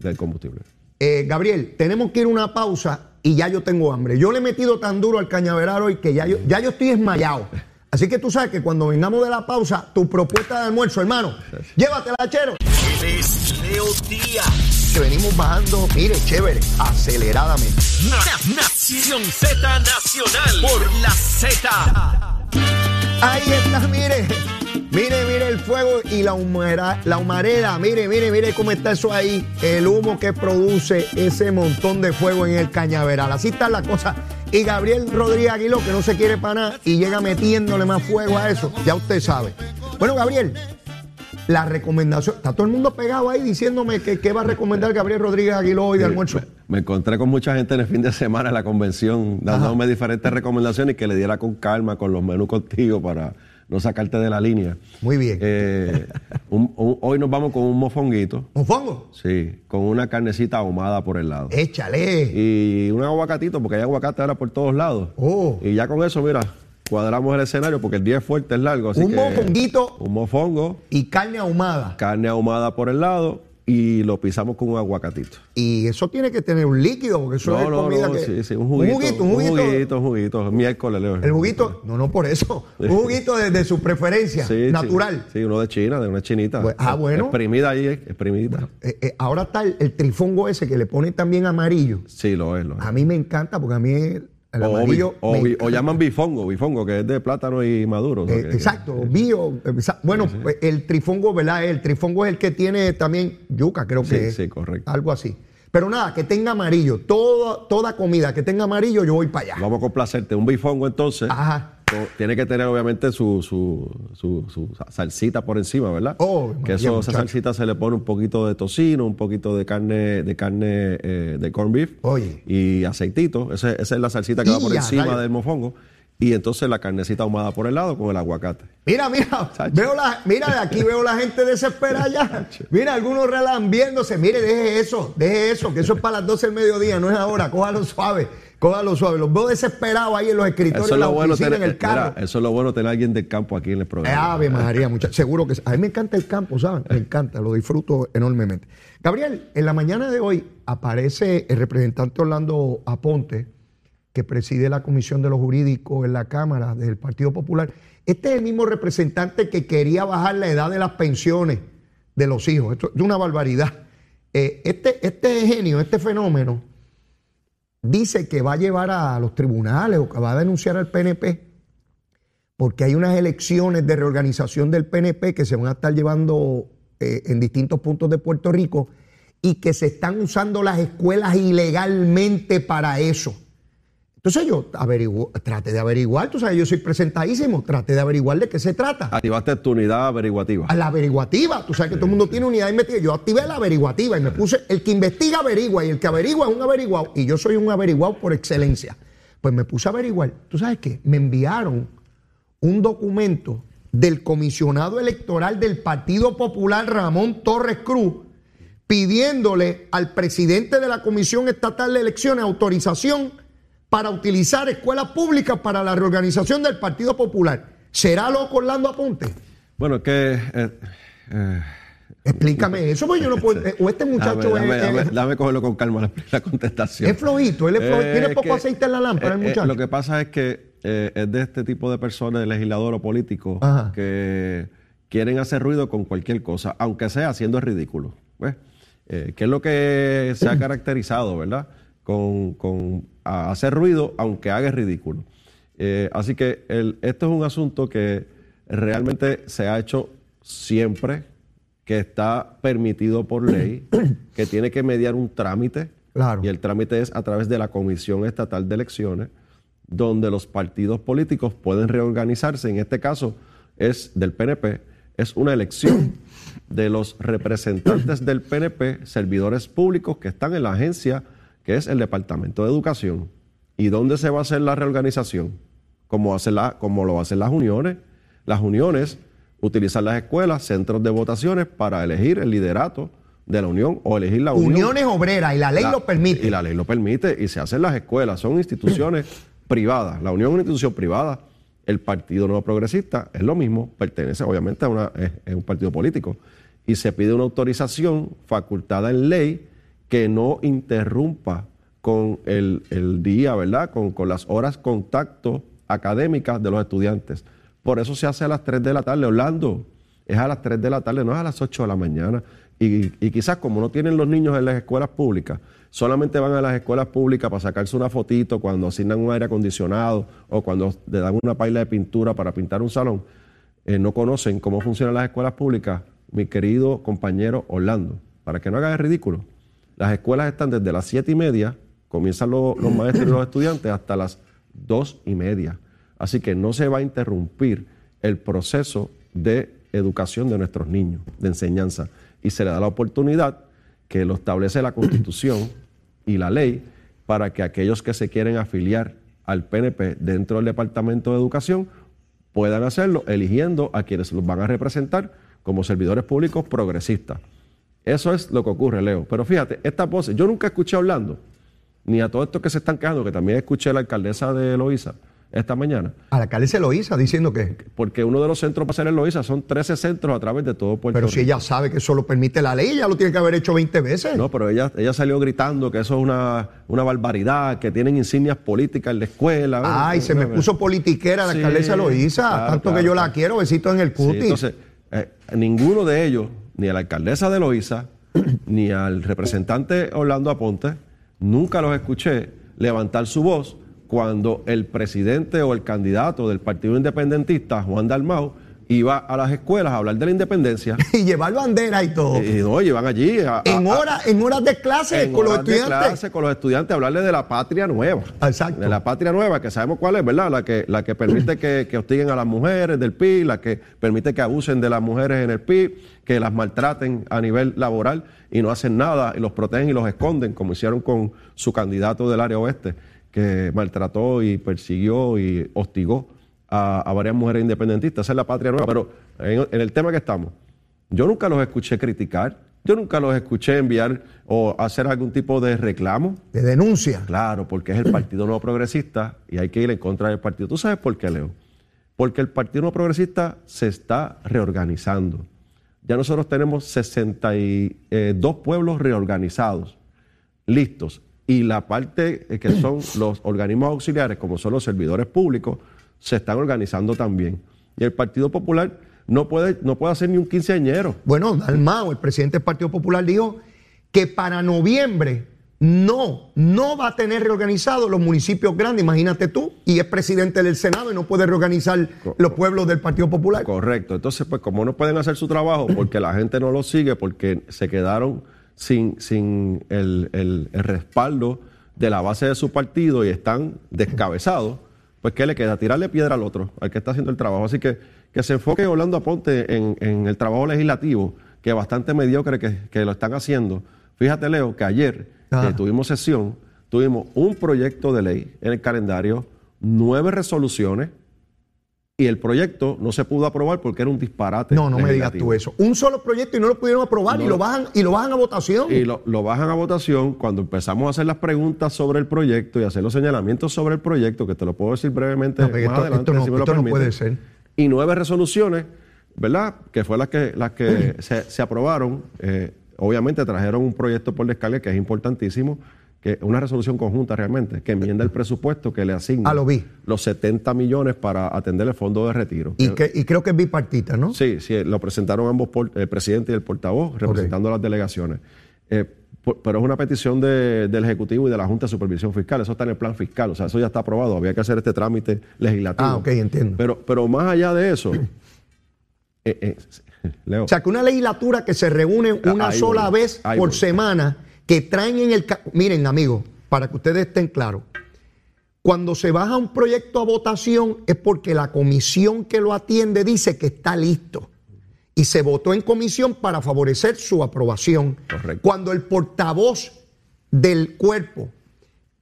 del combustible. Eh, Gabriel, tenemos que ir a una pausa y ya yo tengo hambre. Yo le he metido tan duro al cañaveral hoy que ya yo, ya yo estoy desmayado. Así que tú sabes que cuando vengamos de la pausa, tu propuesta de almuerzo, hermano, llévatela, chero. Que venimos bajando, mire, chévere, aceleradamente. Na- Nación Z Nacional. Por la Z. Ahí está, mire. Mire, mire el fuego y la, humera- la humareda. Mire, mire, mire cómo está eso ahí. El humo que produce ese montón de fuego en el cañaveral. Así está la cosa. Y Gabriel Rodríguez Aguiló, que no se quiere para nada y llega metiéndole más fuego a eso. Ya usted sabe. Bueno, Gabriel, la recomendación. Está todo el mundo pegado ahí diciéndome que, que va a recomendar Gabriel Rodríguez Aguiló hoy de almuerzo. Me encontré con mucha gente en el fin de semana en la convención, dándome diferentes recomendaciones y que le diera con calma con los menús contigo para no sacarte de la línea. Muy bien. Eh, un- un- hoy nos vamos con un mofonguito, ¿Mofongo? sí, con una carnecita ahumada por el lado. Échale. Y un aguacatito, porque hay aguacate ahora por todos lados. Oh. Y ya con eso, mira, cuadramos el escenario porque el día es fuerte, es largo. Así Un que, mofonguito Un mofongo, y carne ahumada. carne ahumada por el lado y lo pisamos con un aguacatito. Y eso tiene que tener un líquido, porque eso es comida que. sí, sí, un juguito. Un juguito, un juguito. Un juguito, un juguito. Miércoles, Leo. El juguito, no, no por eso. Un juguito de, de su preferencia, Sí, natural. Sí, uno de China, de una chinita. Pues, ah, bueno. Exprimida ahí, exprimidita. Eh, eh, ahora está el, el trifongo ese que le ponen también amarillo. Sí, lo es, lo es. A mí me encanta porque a mí, eh, El O, amarillo o me llaman bifongo, bifongo, que es de plátano y maduro. o sea, Eh, que- exacto, bio. eh, sa- Bueno, pues, el trifongo, ¿verdad? El trifongo es el que tiene también yuca, creo que Sí, es. sí, correcto. Algo así. Pero nada, que tenga amarillo. Todo, toda comida que tenga amarillo, yo voy para allá. Vamos a complacerte. Un bifongo, entonces, Ajá. Tiene que tener, obviamente, su, su, su- su salsita por encima, ¿verdad? Oh, que eso, esa salsita se le pone un poquito de tocino, un poquito de carne, de carne eh, de corn beef Oye. y aceitito. Ese- esa es la salsita que va por ¡Ya, encima del mofongo. Y entonces la carnecita ahumada por el lado con el aguacate. Mira, mira, veo la, mira, de aquí veo la gente desesperada ya. Mira, algunos relambiéndose. Mire, deje eso, deje eso, que eso es para las 12 del mediodía, no es ahora. Cójalo suave, cójalo suave. Los veo desesperados ahí en los escritorios, Eso es en la lo bueno oficina, tener, en el carro. mira, eso es lo bueno tener a alguien del campo aquí en el programa. Ave María, muchachos. Seguro que. A mí me encanta el campo, ¿saben? Me encanta, lo disfruto enormemente. Gabriel, en la mañana de hoy aparece el representante Orlando Aponte, que preside la Comisión de los Jurídicos en la Cámara del Partido Popular. Este es el mismo representante que quería bajar la edad de las pensiones de los hijos. Esto es una barbaridad. Eh, este, este genio, este fenómeno, dice que va a llevar a los tribunales o que va a denunciar al PNP porque hay unas elecciones de reorganización del PNP que se van a estar llevando eh, en distintos puntos de Puerto Rico y que se están usando las escuelas ilegalmente para eso. Entonces yo traté de averiguar, tú sabes, yo soy presentadísimo, traté de averiguar de qué se trata. Activaste tu unidad averiguativa. A la averiguativa, tú sabes que todo el mundo tiene unidad de investigación. Yo activé la averiguativa y me puse, el que investiga averigua y el que averigua es un averiguado y yo soy un averiguado por excelencia. Pues me puse a averiguar. ¿Tú sabes qué? Me enviaron un documento del comisionado electoral del Partido Popular, Ramón Torres Cruz, pidiéndole al presidente de la Comisión Estatal de Elecciones autorización para utilizar escuelas públicas para la reorganización del Partido Popular. ¿Será loco Orlando Aponte? Bueno, es que. eh, eh, Explícame eso, porque yo no puedo. eh, O este muchacho dame, es, dame- es- dame cogerlo con calma la, la contestación. es flojito, él es flojito, Eh, tiene poco que, aceite en la lámpara, el eh, eh, muchacho. lo que pasa es que eh, es de este tipo de personas, de legislador o político, Ajá. que quieren hacer ruido con cualquier cosa, aunque sea haciendo el ridículo. ¿ves? Eh, que es lo que se ha caracterizado, ¿verdad? Con, con a- hacer ruido, aunque haga ridículo. Eh, así que el- esto es un asunto que realmente se ha hecho siempre, que está permitido por ley, que tiene que mediar un trámite. Claro. Y el trámite es a través de la Comisión Estatal de Elecciones, donde los partidos políticos pueden reorganizarse. En este caso es del PNP, es una elección de los representantes del PNP, servidores públicos que están en la agencia que es el Departamento de Educación. ¿Y dónde se va a hacer la reorganización? Como, hace la, como lo hacen las uniones. Las uniones utilizan las escuelas, centros de votaciones para elegir el liderato de la unión o elegir la unión. Uniones obreras y la ley La- lo permite. Y la ley lo permite y se hacen las escuelas, son instituciones privadas. La Unión es una institución privada. El Partido Nuevo Progresista es lo mismo, pertenece obviamente a una, es, es un partido político. Y se pide una autorización facultada en ley que no interrumpa con el, día, ¿verdad? Con, las horas contacto académicas de los estudiantes. Por eso se hace a las 3 de la tarde, Orlando. Es a las 3 de la tarde, no es a las 8 de la mañana. Y, y quizás como no tienen los niños en las escuelas públicas, solamente van a las escuelas públicas para sacarse una fotito cuando asignan un aire acondicionado o cuando le dan una paila de pintura para pintar un salón, eh, no conocen cómo funcionan las escuelas públicas, mi querido compañero Orlando, para que no hagas el ridículo. Las escuelas están desde las siete y media, comienzan lo- los maestros y los estudiantes hasta las dos y media. Así que no se va a interrumpir el proceso de educación de nuestros niños, de enseñanza. Y se le da la oportunidad que lo establece la Constitución y la ley para que aquellos que se quieren afiliar al PNP dentro del Departamento de Educación puedan hacerlo eligiendo a quienes los van a representar como servidores públicos progresistas. Eso es lo que ocurre, Leo. Pero fíjate, estas voces, yo nunca escuché hablando, ni a todos estos que se están quejando, que también escuché a la alcaldesa de Loíza esta mañana, A la alcalde se lo hizo diciendo que. porque uno de los centros para hacer en Loíza son 13 centros a través de todo Puerto Pero Rico. si ella sabe que eso lo permite la ley, ella lo tiene que haber hecho 20 veces. No, pero ella, ella salió gritando que eso es una, una barbaridad, que tienen insignias políticas en la escuela. Ay, se me puso politiquera la Sí, alcaldesa Loíza. claro, tanto claro, que yo la quiero, besitos en el Sí, cutis. entonces, eh, ninguno de ellos, ni a la alcaldesa de Loíza, ni al representante Orlando Aponte, nunca los escuché levantar su voz cuando el presidente o el candidato del Partido Independentista, Juan Dalmau, iba a las escuelas a hablar de la independencia. y llevar bandera y todo. Y no, iban allí a- en, a- horas, en horas de clase con los horas de estudiantes. clase con los estudiantes, hablarle de la patria nueva. Exacto. De la patria nueva, que sabemos cuál es, ¿verdad? La que, la que permite que, que hostiguen a las mujeres del PIB, la que permite que abusen de las mujeres en el PIB, que las maltraten a nivel laboral y no hacen nada, y los protegen y los esconden, como hicieron con su candidato del área oeste, que maltrató y persiguió y hostigó a, a varias mujeres independentistas. Esa es la patria nueva. Pero en, en el tema que estamos, yo nunca los escuché criticar, yo nunca los escuché enviar o hacer algún tipo de reclamo. De denuncia. Claro, porque es el Partido No Progresista y hay que ir en contra del partido. ¿Tú sabes por qué, Leo? Porque el Partido No Progresista se está reorganizando. Ya nosotros tenemos 62 pueblos reorganizados, listos. Y la parte eh, que son los organismos auxiliares, como son los servidores públicos, se están organizando también. Y el Partido Popular no puede, no puede hacer ni un quinceañero. Bueno, Dalmao, el presidente del Partido Popular, dijo que para noviembre no, no va a tener reorganizados los municipios grandes, imagínate tú, y es presidente del Senado y no puede reorganizar los pueblos del Partido Popular. Correcto. Entonces, pues como no pueden hacer su trabajo porque la gente no lo sigue, porque se quedaron sin, sin el, el- el respaldo de la base de su partido y están descabezados, pues ¿qué le queda? Tirarle piedra al otro, al que está haciendo el trabajo. Así que que se enfoque Orlando Aponte en, en el trabajo legislativo, que es bastante mediocre que, que lo están haciendo. Fíjate, Leo, que ayer tuvimos sesión, tuvimos un proyecto de ley en el calendario, nueve resoluciones, y el proyecto no se pudo aprobar porque era un disparate. No, no me digas tú eso. Un solo proyecto y no lo pudieron aprobar y lo bajan y lo bajan a votación. Y lo, lo bajan a votación cuando empezamos a hacer las preguntas sobre el proyecto y hacer los señalamientos sobre el proyecto, que te lo puedo decir brevemente No, más esto- adelante, esto no- si me lo esto no permite. puede ser. Y nueve resoluciones, ¿verdad? Que fue las que, las que se, se aprobaron. Eh, obviamente trajeron un proyecto por descarga que es importantísimo, que una resolución conjunta realmente, que enmienda el presupuesto que le asigna Ah, lo vi. los 70 millones para atender el fondo de retiro. Y, Eh, que, y creo que es bipartita, ¿no? Sí, sí, lo presentaron ambos, por- el presidente y el portavoz, representando a las delegaciones. Eh, por- pero es una petición de- del Ejecutivo y de la Junta de Supervisión Fiscal. Eso está en el plan fiscal, o sea, eso ya está aprobado. Había que hacer este trámite legislativo. Ah, ok, entiendo. Pero, pero más allá de eso, eh, eh, Leo, O sea, que una legislatura que se reúne una Ahí sola voy, vez por voy. semana, que traen en el... Miren, amigos, para que ustedes estén claros, cuando se baja un proyecto a votación es porque la comisión que lo atiende dice que está listo. Y se votó en comisión para favorecer su aprobación. Correcto. Cuando el portavoz del cuerpo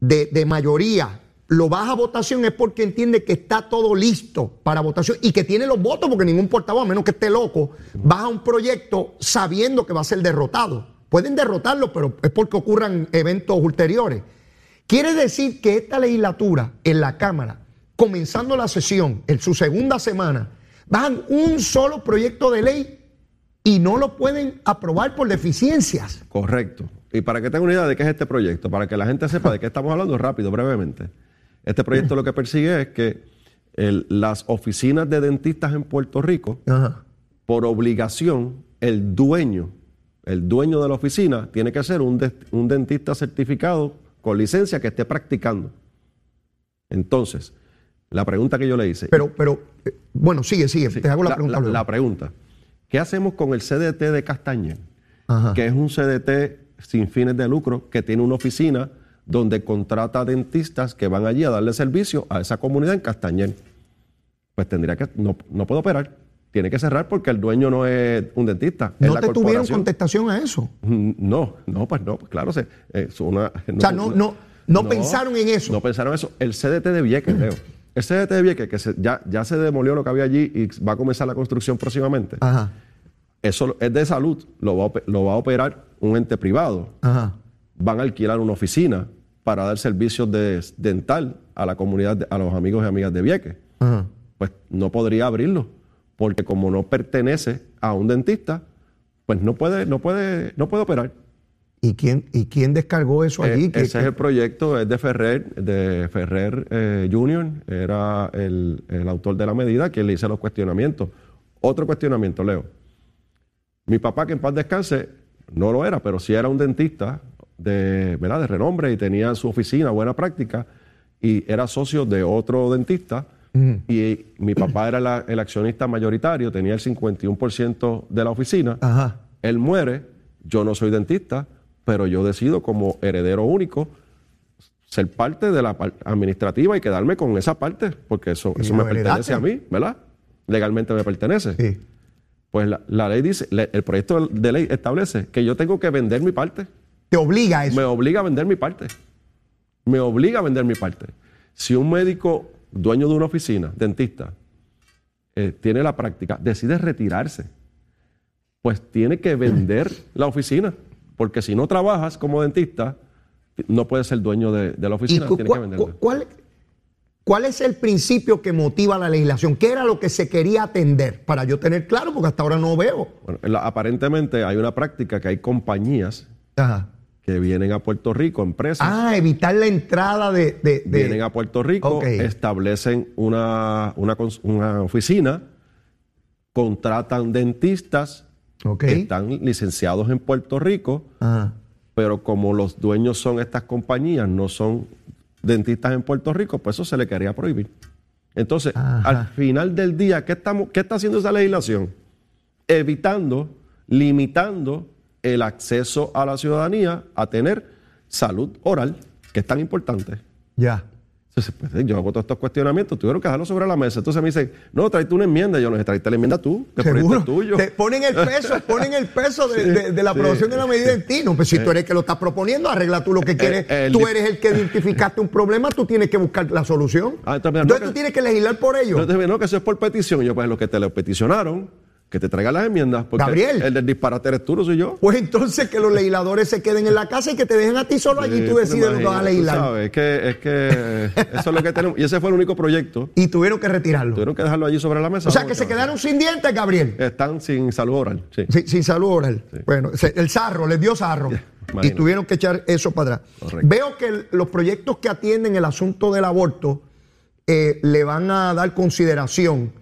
de, de mayoría lo baja a votación es porque entiende que está todo listo para votación y que tiene los votos, porque ningún portavoz, a menos que esté loco, baja un proyecto sabiendo que va a ser derrotado. Pueden derrotarlo, pero es porque ocurran eventos ulteriores. Quiere decir que esta legislatura en la Cámara, comenzando la sesión en su segunda semana, bajan un solo proyecto de ley y no lo pueden aprobar por deficiencias. correcto. Y para que tengan una idea de qué es este proyecto, para que la gente sepa de qué estamos hablando rápido, brevemente. Este proyecto lo que persigue es que el- las oficinas de dentistas en Puerto Rico Ajá. por obligación, el dueño, el dueño de la oficina, tiene que ser un, dentista certificado con licencia que esté practicando. Entonces, la pregunta que yo le hice. Pero, pero, eh, bueno, sigue, sigue. Sí, Te hago la, pregunta. luego. la pregunta. ¿Qué hacemos con el CDT de Castañer? Ajá. Que es un CDT sin fines de lucro que tiene una oficina donde contrata dentistas que van allí a darle servicio a esa comunidad en Castañer. Pues tendría que, no, no puede operar. Tiene que cerrar porque el dueño no es un dentista. es no la te tuvieron contestación a eso. Mm, No, no, pues no, pues claro, se- es una... O sea, no- no- no pensaron en eso. No pensaron en eso. El CDT de Vieques, Leo. El CDT de Vieques, que se- ya, ya se demolió lo que había allí y va a comenzar la construcción próximamente. Ajá. Eso es de salud, lo va, a, ope- lo va a operar un ente privado. Ajá. Van a alquilar una oficina para dar servicios de dental a la comunidad, a los amigos y amigas de Vieques. Ajá. Pues no podría abrirlo, porque como no pertenece a un dentista, pues no puede, no puede, no puede operar. ¿Y quién, ¿Y quién descargó eso allí? Eh, Que- ese es el proyecto, es de Ferrer, de Ferrer eh, Jr., era el, el autor de la medida, quien le hizo los cuestionamientos. Otro cuestionamiento, Leo. Mi papá, que en paz descanse, no lo era, pero sí era un dentista de, ¿verdad? de renombre y tenía su oficina, buena práctica, y era socio de otro dentista. Y mi papá era la- el accionista mayoritario, tenía el 51% de la oficina. Ajá. Él muere, yo no soy dentista, pero yo decido como heredero único ser parte de la administrativa y quedarme con esa parte, porque eso, eso me pertenece a mí, ¿verdad? Legalmente me pertenece. Sí. Pues la, la ley dice, le- el proyecto de ley establece que yo tengo que vender mi parte. Te obliga a eso. Me obliga a vender mi parte. Me obliga a vender mi parte. Si un médico, dueño de una oficina, dentista, eh, tiene la práctica, decide retirarse, pues tiene que vender la oficina. Porque si no trabajas como dentista, no puedes ser dueño de, de la ¿Y oficina. tienes que venderla. cuál, cuál es el principio que motiva la legislación? ¿Qué era lo que se quería atender? Para yo tener claro, porque hasta ahora no veo. Bueno, la- aparentemente hay una práctica que hay compañías Ajá. Que vienen a Puerto Rico, empresas. Ah, evitar la entrada de... de- de- vienen a Puerto Rico, establecen una, una, oficina, contratan dentistas que están licenciados en Puerto Rico, Ajá. pero como los dueños son estas compañías, no son dentistas en Puerto Rico, pues eso se le quería prohibir. Entonces, Ajá. al final del día, ¿qué, estamos, ¿qué está haciendo esa legislación? Evitando, limitando el acceso a la ciudadanía a tener salud oral, que es tan importante. Ya. Entonces, pues, yo hago todos estos cuestionamientos, tuvieron que dejarlo sobre la mesa. Entonces me dicen, no, tráete una enmienda. Yo no tráete la enmienda tú, que Seguro. es tuyo. Te ponen el peso, ponen el peso de, de- de la aprobación de la medida en ti. No, pues si tú eres el que lo estás proponiendo, arregla tú lo que quieres. eh, el tú eres el que identificaste un problema, tú tienes que buscar la solución. Ah, entonces, no entonces que- tú tienes que legislar por ello. Entonces, no, que eso es por petición. Yo, pues, lo que te lo peticionaron, que te traigan las enmiendas. Porque Gabriel. El del disparate eres tú, no soy yo. Pues entonces que los legisladores se queden en la casa y que te dejen a ti solo allí y Sí, tú decides lo que vas a legislar. sabes, es que, es que eso es lo que tenemos. Y ese fue el único proyecto. Y tuvieron que retirarlo. Tuvieron que dejarlo allí sobre la mesa. O sea que se quedaron sin dientes, Gabriel. Están sin salud oral. Sí. Sí, sin salud oral. Bueno, el sarro, les dio sarro. y tuvieron que echar eso para atrás. Correcto. Veo que los proyectos que atienden el asunto del aborto eh, le van a dar consideración.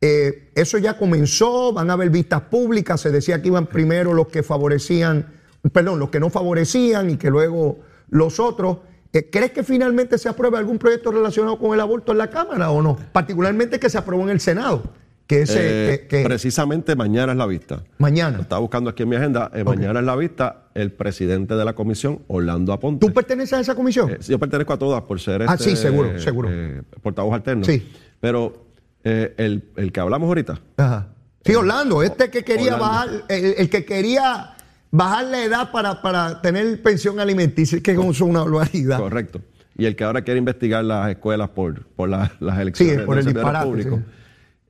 Eh, eso ya comenzó, van a haber vistas públicas. Se decía que iban primero los que favorecían, perdón, los que no favorecían y que luego los otros. Eh, ¿Crees que finalmente se apruebe algún proyecto relacionado con el aborto en la Cámara o no? Particularmente que se aprobó en el Senado. Que ese, Eh, que- que- Precisamente mañana es la vista. mañana. Lo estaba buscando aquí en mi agenda. Eh, Mañana es la vista el presidente de la comisión, Orlando Aponte. ¿Tú perteneces a esa comisión? Eh, yo pertenezco a todas por ser Ah, este, sí, seguro, seguro. eh, portavoz alterno. Sí. Pero eh, el, el que hablamos ahorita, Ajá. Sí, Orlando, este que quería Orlando. bajar, el, el que quería bajar la edad para, para tener pensión alimenticia, es que es una barbaridad. correcto. Y el que ahora quiere investigar las escuelas por, por la- las elecciones Sí, por el disparate, público. sí.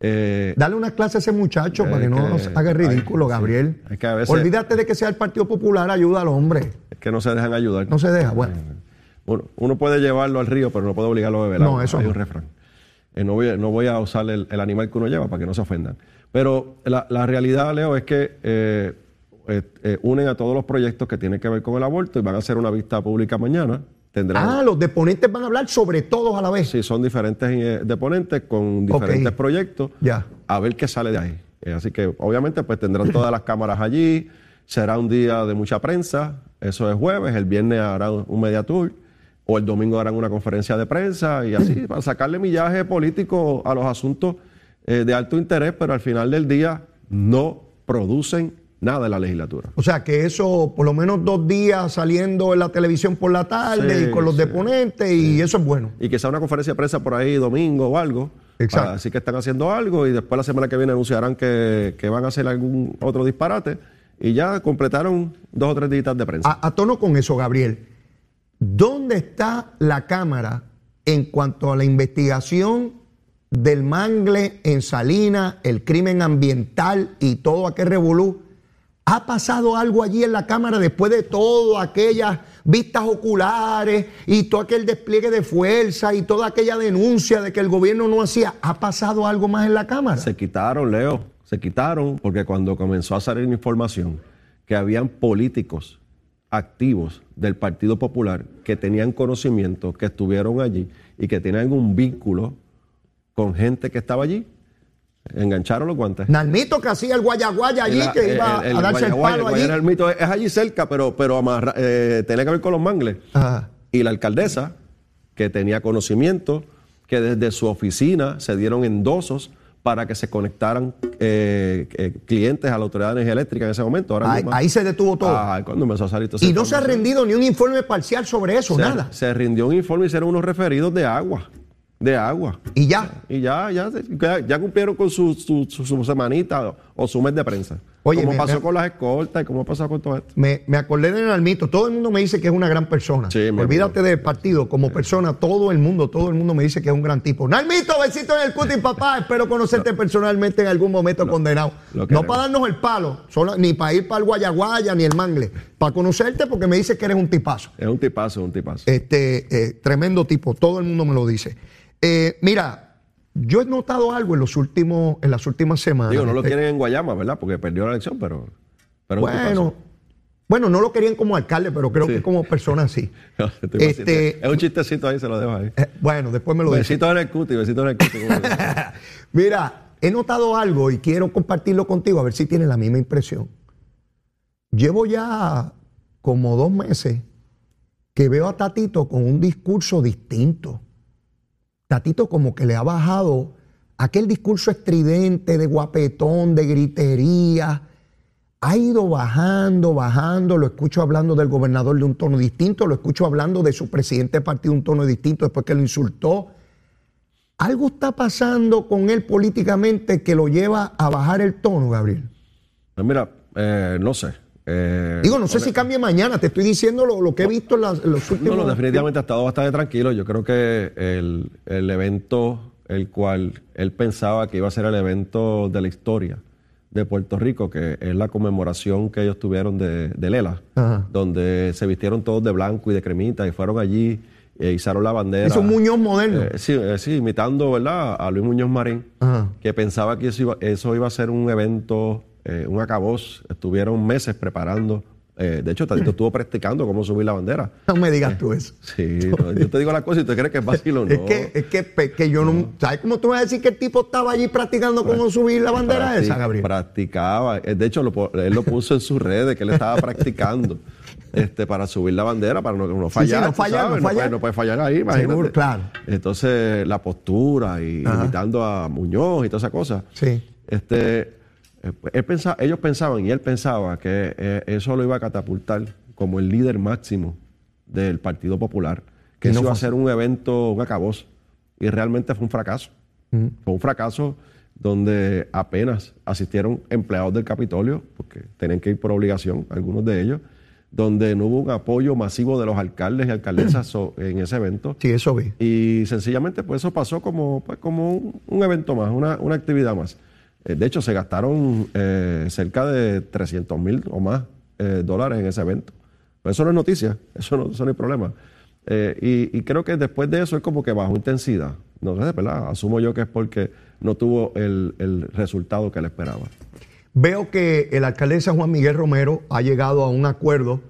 Eh, Dale una clase a ese muchacho para que no se haga ridículo, sí. Gabriel. Es que a veces- Olvídate de que sea el Partido Popular, ayuda al hombre. es que no se dejan ayudar. No se deja, bueno. Uno, uno puede llevarlo al río, pero no puede obligarlo a beber. No, eso Hay no. un refrán. Eh, no, voy, a- no voy a usar el, el animal que uno lleva para que no se ofendan. Pero la, la realidad, Leo, es que eh, eh, unen a todos los proyectos que tienen que ver con el aborto y van a hacer una vista pública mañana. Tendrán, Ah, los deponentes van a hablar sobre todos a la vez. Sí, son diferentes deponentes con diferentes proyectos. Ya. A ver qué sale de ahí. Así que obviamente pues tendrán todas las cámaras allí. Será un día de mucha prensa. Eso es jueves. El viernes harán un media tour. O el domingo harán una conferencia de prensa y así, para sacarle millaje político a los asuntos eh, de alto interés, pero al final del día no producen nada en la legislatura. O sea, que eso, por lo menos dos días saliendo en la televisión por la tarde Sí, y con los sí, deponentes, y eso es bueno. Y que sea una conferencia de prensa por ahí domingo o algo. Exacto. Para decir que están haciendo algo y después la semana que viene anunciarán que, que van a hacer algún otro disparate. Y ya completaron dos o tres días de prensa. A, a tono con eso, Gabriel, ¿dónde está la Cámara en cuanto a la investigación del mangle en Salinas, el crimen ambiental y todo aquel revolú? ¿Ha pasado algo allí en la Cámara después de todo aquellas vistas oculares y todo aquel despliegue de fuerza y toda aquella denuncia de que el gobierno no hacía? ¿Ha pasado algo más en la Cámara? Se quitaron, Leo, se quitaron porque cuando comenzó a salir información que habían políticos activos del Partido Popular que tenían conocimiento, que estuvieron allí y que tenían un vínculo con gente que estaba allí, engancharon los guantes. Nalmito que hacía el guayaguaya allí, El- que iba el- el a darse el palo allí. Guayana del Mito es, es allí cerca, pero, pero amarra- eh, tenía que ver con los mangles. Ajá. Y la alcaldesa, que tenía conocimiento, que desde su oficina se dieron endosos para que se conectaran eh, eh, clientes a la Autoridad de Energía Eléctrica en ese momento. Ahora Ahí, mismo- ahí se detuvo todo. Ah, cuando empezó a salir esa y no se ha rendido ni un informe parcial sobre eso, Se- nada. Se rindió un informe y hicieron unos referidos de agua. De agua. Y ya. Y ya, ya, ya, ya cumplieron con su, su, su- su semanita o su mes de prensa. Oye, como me- pasó me- con las escoltas y como pasó con todo esto. Me, me acordé de Nalmito. Todo el mundo me dice que es una gran persona. Sí, Olvídate del partido. Como persona, todo el mundo, todo el mundo me dice que es un gran tipo. Nalmito, besito en el cuti, papá. Espero conocerte personalmente en algún momento condenado. lo No para darnos el palo, solo- ni para ir para el Guayaguaya ni el Mangle. Para conocerte porque me dice que eres un tipazo. Es un tipazo, un tipazo. Este, eh, tremendo tipo, todo el mundo me lo dice. Eh, mira, yo he notado algo en los últimos, en las últimas semanas. Digo, no lo Eh, quieren en Guayama, ¿verdad? Porque perdió la elección, pero. Bueno, bueno, no lo querían como alcalde, pero creo Sí. que como persona sí. Este- paciente. es un chistecito ahí, se lo dejo ahí. Eh, bueno, después me lo dice. Besitos en el cuti, besitos en el cuti. dice. Mira, he notado algo y quiero compartirlo contigo a ver si tienes la misma impresión. Llevo ya como dos meses que veo a Tatito con un discurso distinto. Tatito como que le ha bajado aquel discurso estridente de guapetón, de gritería. Ha ido bajando, bajando. Lo escucho hablando del gobernador de un tono distinto. Lo escucho hablando de su presidente de partido de un tono distinto después que lo insultó. Algo está pasando con él políticamente que lo lleva a bajar el tono, Gabriel. Pues mira, eh, no sé. Eh, Digo, no sé si cambie mañana. Te estoy diciendo lo, lo que he visto en, las- en los No, últimos. no, definitivamente ha estado bastante tranquilo. Yo creo que el, el evento, el cual él pensaba que iba a ser el evento de la historia de Puerto Rico, que es la conmemoración que ellos tuvieron de, de Lela, Ajá. donde se vistieron todos de blanco y de cremita y fueron allí e izaron la bandera. Es un Muñoz moderno. Eh, sí, eh, sí, imitando ¿verdad? a Luis Muñoz Marín, Ajá. que pensaba que eso iba, eso iba a ser un evento, eh, un acabose. Estuvieron meses preparando. eh, de hecho, Tatito estuvo practicando cómo subir la bandera. No me digas tú eso. Sí, no, yo te digo la cosa y tú crees que es vacilo, ¿no? Es que, es que, que yo no. ¿Sabes cómo tú vas a decir que el tipo estaba allí practicando cómo subir la bandera Practi- esa, Gabriel? Practicaba. Eh, De hecho, lo él lo puso en sus redes, que él estaba practicando este, para subir la bandera, para no, no Sí, sí, fallar. no fallar, sabes, no fallar. puede, no puede fallar ahí, imagínate. Seguro, claro. Entonces, la postura y Ajá. imitando a Muñoz y toda esa cosa. Sí. Este, eh, él pensa- ellos pensaban y él pensaba que eh, eso lo iba a catapultar como el líder máximo del Partido Popular, que eso iba a ser un evento, un acabose. Y realmente fue un fracaso. Fue un fracaso donde apenas asistieron empleados del Capitolio, porque tenían que ir por obligación, algunos de ellos, donde no hubo un apoyo masivo de los alcaldes y alcaldesas en ese evento. Sí, eso vi. Y sencillamente, pues eso pasó como, pues, como un, un evento más, una, una actividad más. Eh, de hecho, se gastaron eh, cerca de 300 mil o más eh, dólares en ese evento. Pero eso no es noticia, eso no, eso no hay problema. Eh, y, y creo que después de eso es como que bajó intensidad. No sé, ¿verdad? Asumo yo que es porque no tuvo el, el resultado que él esperaba. Veo que el alcalde de San Juan Miguel Romero ha llegado a un acuerdo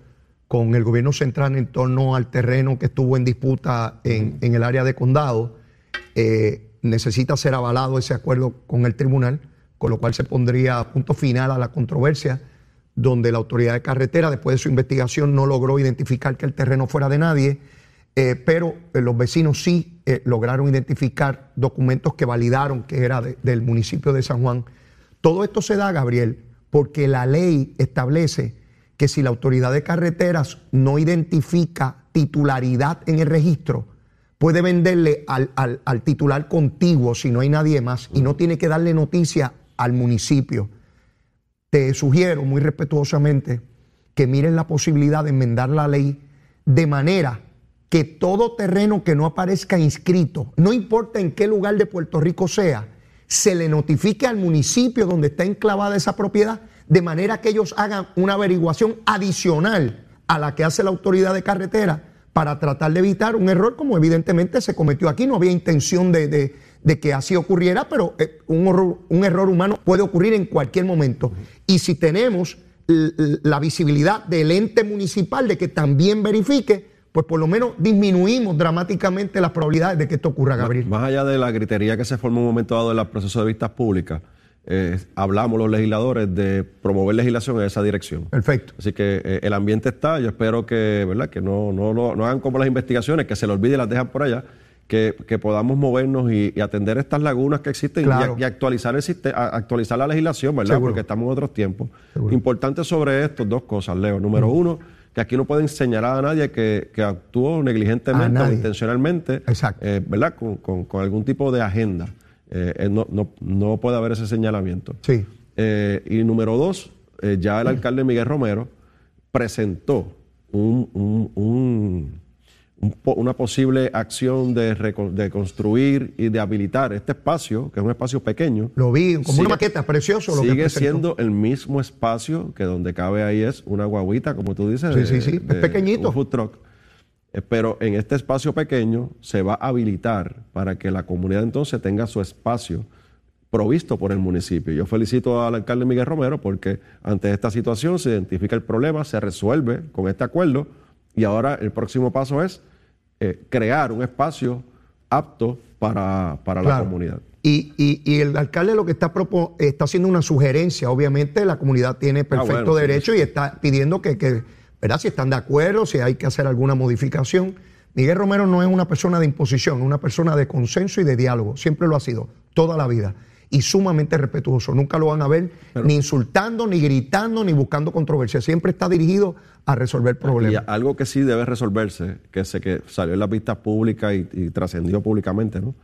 con el gobierno central en torno al terreno que estuvo en disputa en, en el área de condado. Necesita ser avalado ese acuerdo con el tribunal, con lo cual se pondría punto final a la controversia, donde la autoridad de carretera, después de su investigación, no logró identificar que el terreno fuera de nadie, eh, pero eh, los vecinos sí eh, lograron identificar documentos que validaron que era de- del municipio de San Juan. Todo esto se da, Gabriel, porque la ley establece que si la autoridad de carreteras no identifica titularidad en el registro, puede venderle al, al- al titular contiguo si no hay nadie más y no tiene que darle noticia al municipio. Te sugiero muy respetuosamente que miren la posibilidad de enmendar la ley de manera que todo terreno que no aparezca inscrito, no importa en qué lugar de Puerto Rico sea, se le notifique al municipio donde está enclavada esa propiedad, de manera que ellos hagan una averiguación adicional a la que hace la autoridad de carretera para tratar de evitar un error como evidentemente se cometió aquí. No había intención de, de- de que así ocurriera, pero eh, un, horror- un error humano puede ocurrir en cualquier momento. Y si tenemos la visibilidad del ente municipal de que también verifique, pues por lo menos disminuimos dramáticamente las probabilidades de que esto ocurra, Gabriel. Más allá de la gritería que se formó en un momento dado en el proceso de vistas públicas, eh, hablamos los legisladores de promover legislación en esa dirección. Perfecto. Así que eh, el ambiente está, yo espero que, ¿verdad? que no, no, no, no hagan como las investigaciones, que se le olvide y las dejan por allá, que, que podamos movernos y, y atender estas lagunas que existen y Claro. a- y, actualizar el siste- a- actualizar la legislación, ¿verdad? Seguro. Porque estamos en otros tiempos. Seguro. Importante sobre esto, dos cosas, Leo. Número uno, que aquí no pueden señalar a nadie que, que actuó negligentemente o intencionalmente, Exacto. eh, ¿verdad? Con, con- con algún tipo de agenda. Eh, eh, no, no, no puede haber ese señalamiento. Sí. Eh, y número dos, ya el alcalde Miguel Romero presentó un- un- una posible acción de, de construir y de habilitar este espacio, que es un espacio pequeño. Lo vi como Sigue- una maqueta, precioso lo Sigue siendo el mismo espacio que donde cabe ahí es una guaguita, como tú dices. Sí, de- sí, sí, es pequeñito. Un food truck. Eh, Pero en este espacio pequeño se va a habilitar para que la comunidad entonces tenga su espacio provisto por el municipio. Yo felicito al alcalde Miguel Romero porque ante esta situación se identifica el problema, se resuelve con este acuerdo y ahora el próximo paso es eh, crear un espacio apto para, para la comunidad. Y, y- y el alcalde lo que está, propo- está haciendo una sugerencia, obviamente la comunidad tiene perfecto Ah, bueno, sí, derecho y está pidiendo que, que, ¿verdad? Si están de acuerdo, si hay que hacer alguna modificación. Miguel Romero no es una persona de imposición, es una persona de consenso y de diálogo, siempre lo ha sido, toda la vida. Y sumamente respetuoso. Nunca lo van a ver ni insultando, ni gritando, ni buscando controversia. Siempre está dirigido a resolver Y problemas. algo que sí debe resolverse, que sé que salió en la vista pública y, y trascendió públicamente, ¿no?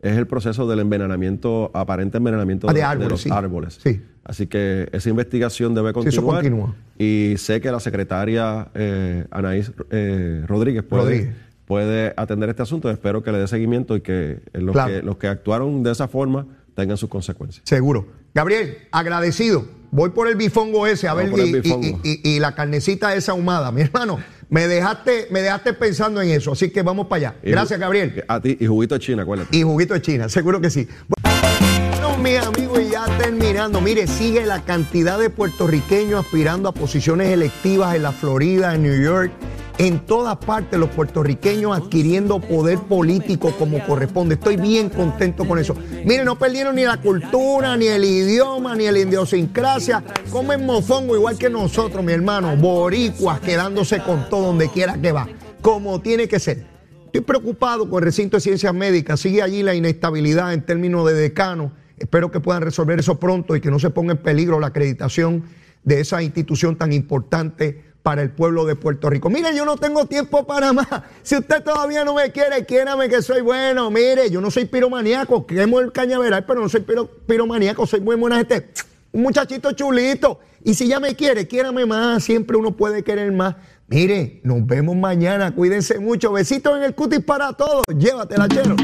Es el proceso del envenenamiento, aparente envenenamiento Ah, de de, árboles, los sí. árboles. Sí. Así que esa investigación debe Sí, eso continuar. continúa. Y sé que la secretaria eh, Anaís eh, Rodríguez, puede, Rodríguez. puede atender este asunto. Espero que le dé seguimiento y que los, Claro. que los que actuaron de esa forma tengan sus consecuencias. Seguro. Gabriel, agradecido. Voy por el bifongo ese, a Vamos ver, y, y- bifongo. y- y- y la carnecita esa ahumada. Mi hermano, me dejaste, me dejaste pensando en eso, así que vamos para allá. Gracias, Gabriel. A ti y juguito de China, acuérdate. Y juguito de China, seguro que sí. Bueno, mis amigos, y ya terminando. Mire, sigue la cantidad de puertorriqueños aspirando a posiciones electivas en la Florida, en New York. En todas partes los puertorriqueños adquiriendo poder político como corresponde. Estoy bien contento con eso. Mire, no perdieron ni la cultura, ni el idioma, ni la idiosincrasia. Comen mofongo igual que nosotros, mi hermano. Boricuas quedándose con todo donde quiera que va. Como tiene que ser. Estoy preocupado con el recinto de ciencias médicas. Sigue allí la inestabilidad en términos de decano. Espero que puedan resolver eso pronto y que no se ponga en peligro la acreditación de esa institución tan importante para el pueblo de Puerto Rico. Mire, yo no tengo tiempo para más. Si usted todavía no me quiere, quiérame que soy bueno. Mire, yo no soy piromaníaco, quemo el cañaveral, pero no soy piro, piromaníaco, soy muy buena gente. Un muchachito chulito. Y si ya me quiere, quiérame más. Siempre uno puede querer más. Mire, nos vemos mañana. Cuídense mucho. Besitos en el cutis para todos. Llévatela, chero.